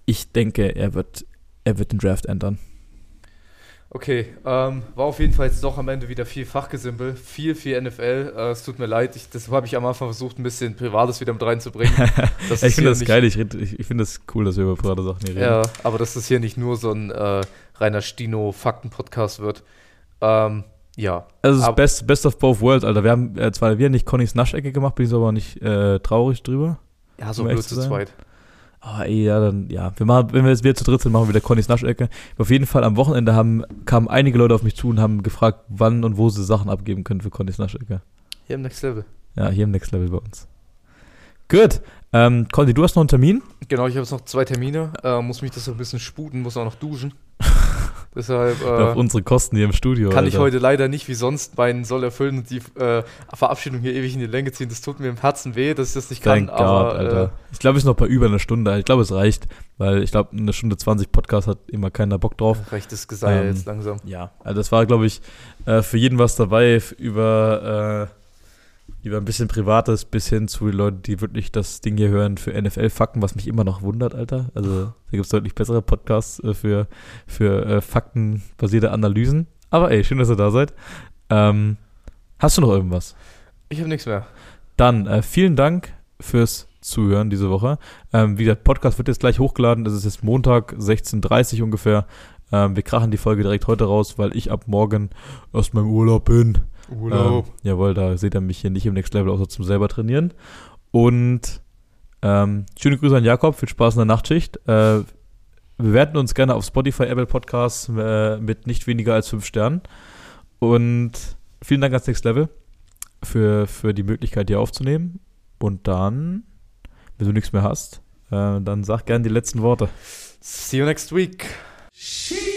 Speaker 1: ich denke, er wird, er wird den Draft ändern.
Speaker 2: Okay, ähm, war auf jeden Fall jetzt doch am Ende wieder viel Fachgesimpel, viel, viel NFL. Äh, es tut mir leid, ich, das habe ich am Anfang versucht, ein bisschen Privates wieder mit reinzubringen. Das
Speaker 1: ich finde das geil, ich, ich, ich finde das cool, dass wir über private Sachen hier reden.
Speaker 2: Ja, aber dass das hier nicht nur so ein äh, reiner Stino-Fakten-Podcast wird. Ähm, ja,
Speaker 1: Also es ist
Speaker 2: Aber-
Speaker 1: best, best of both worlds, Alter. Wir haben äh, zwar wir nicht Connys Naschecke gemacht, bin ich aber nicht äh, traurig drüber.
Speaker 2: ja, so
Speaker 1: Um
Speaker 2: blöd
Speaker 1: zu
Speaker 2: zweit.
Speaker 1: Ah, ey, ja, dann, ja. Wir machen, wenn wir jetzt wieder zu dritt sind, machen wir wieder Connys Naschecke. Auf jeden Fall am Wochenende haben, kamen einige Leute auf mich zu und haben gefragt, wann und wo sie Sachen abgeben können für Connys Naschecke.
Speaker 2: Hier im Next Level.
Speaker 1: Ja, hier im Next Level bei uns. Gut. Ähm, Conny, du hast noch einen Termin?
Speaker 2: Genau, ich habe jetzt noch zwei Termine, äh, muss mich das so ein bisschen sputen, muss auch noch duschen. Deshalb
Speaker 1: auf
Speaker 2: äh,
Speaker 1: unsere Kosten hier im Studio.
Speaker 2: kann ich
Speaker 1: Alter.
Speaker 2: heute leider nicht wie sonst meinen Soll erfüllen und die äh, Verabschiedung hier ewig in die Länge ziehen. Das tut mir im Herzen weh, dass ich das nicht kann.
Speaker 1: Thank God,
Speaker 2: aber
Speaker 1: Alter.
Speaker 2: äh,
Speaker 1: ich glaube, es ist noch bei über einer Stunde. Ich glaube, es reicht, weil ich glaube, eine Stunde 20 Podcast hat immer keiner Bock drauf.
Speaker 2: rechtes Geseier
Speaker 1: Ähm,
Speaker 2: jetzt langsam.
Speaker 1: Ja, also das war, glaube ich, äh, für jeden was dabei, über, äh, über ein bisschen Privates bis hin zu den Leuten, die wirklich das Ding hier hören für NFL-Fakten, was mich immer noch wundert, Alter. Also da gibt es deutlich bessere Podcasts äh, für, für äh, faktenbasierte Analysen. Aber ey, schön, dass ihr da seid. Ähm, hast du noch irgendwas?
Speaker 2: Ich habe nichts mehr.
Speaker 1: Dann äh, vielen Dank fürs Zuhören diese Woche. Ähm, wie gesagt, Podcast wird jetzt gleich hochgeladen. Das ist jetzt Montag, 16.30 Uhr ungefähr. Ähm, wir krachen die Folge direkt heute raus, weil ich ab morgen aus meinem Urlaub bin. Ähm, jawohl, da seht ihr mich hier nicht im Next Level, außer zum selber trainieren. Und ähm, schöne Grüße an Jakob, viel Spaß in der Nachtschicht. Äh, bewerten uns gerne auf Spotify, Apple Podcasts äh, mit nicht weniger als fünf Sternen. Und vielen Dank ans Next Level für, für die Möglichkeit, hier aufzunehmen. Und dann, wenn du nichts mehr hast, äh, dann sag gerne die letzten Worte.
Speaker 2: See you next week.
Speaker 3: Sheesh.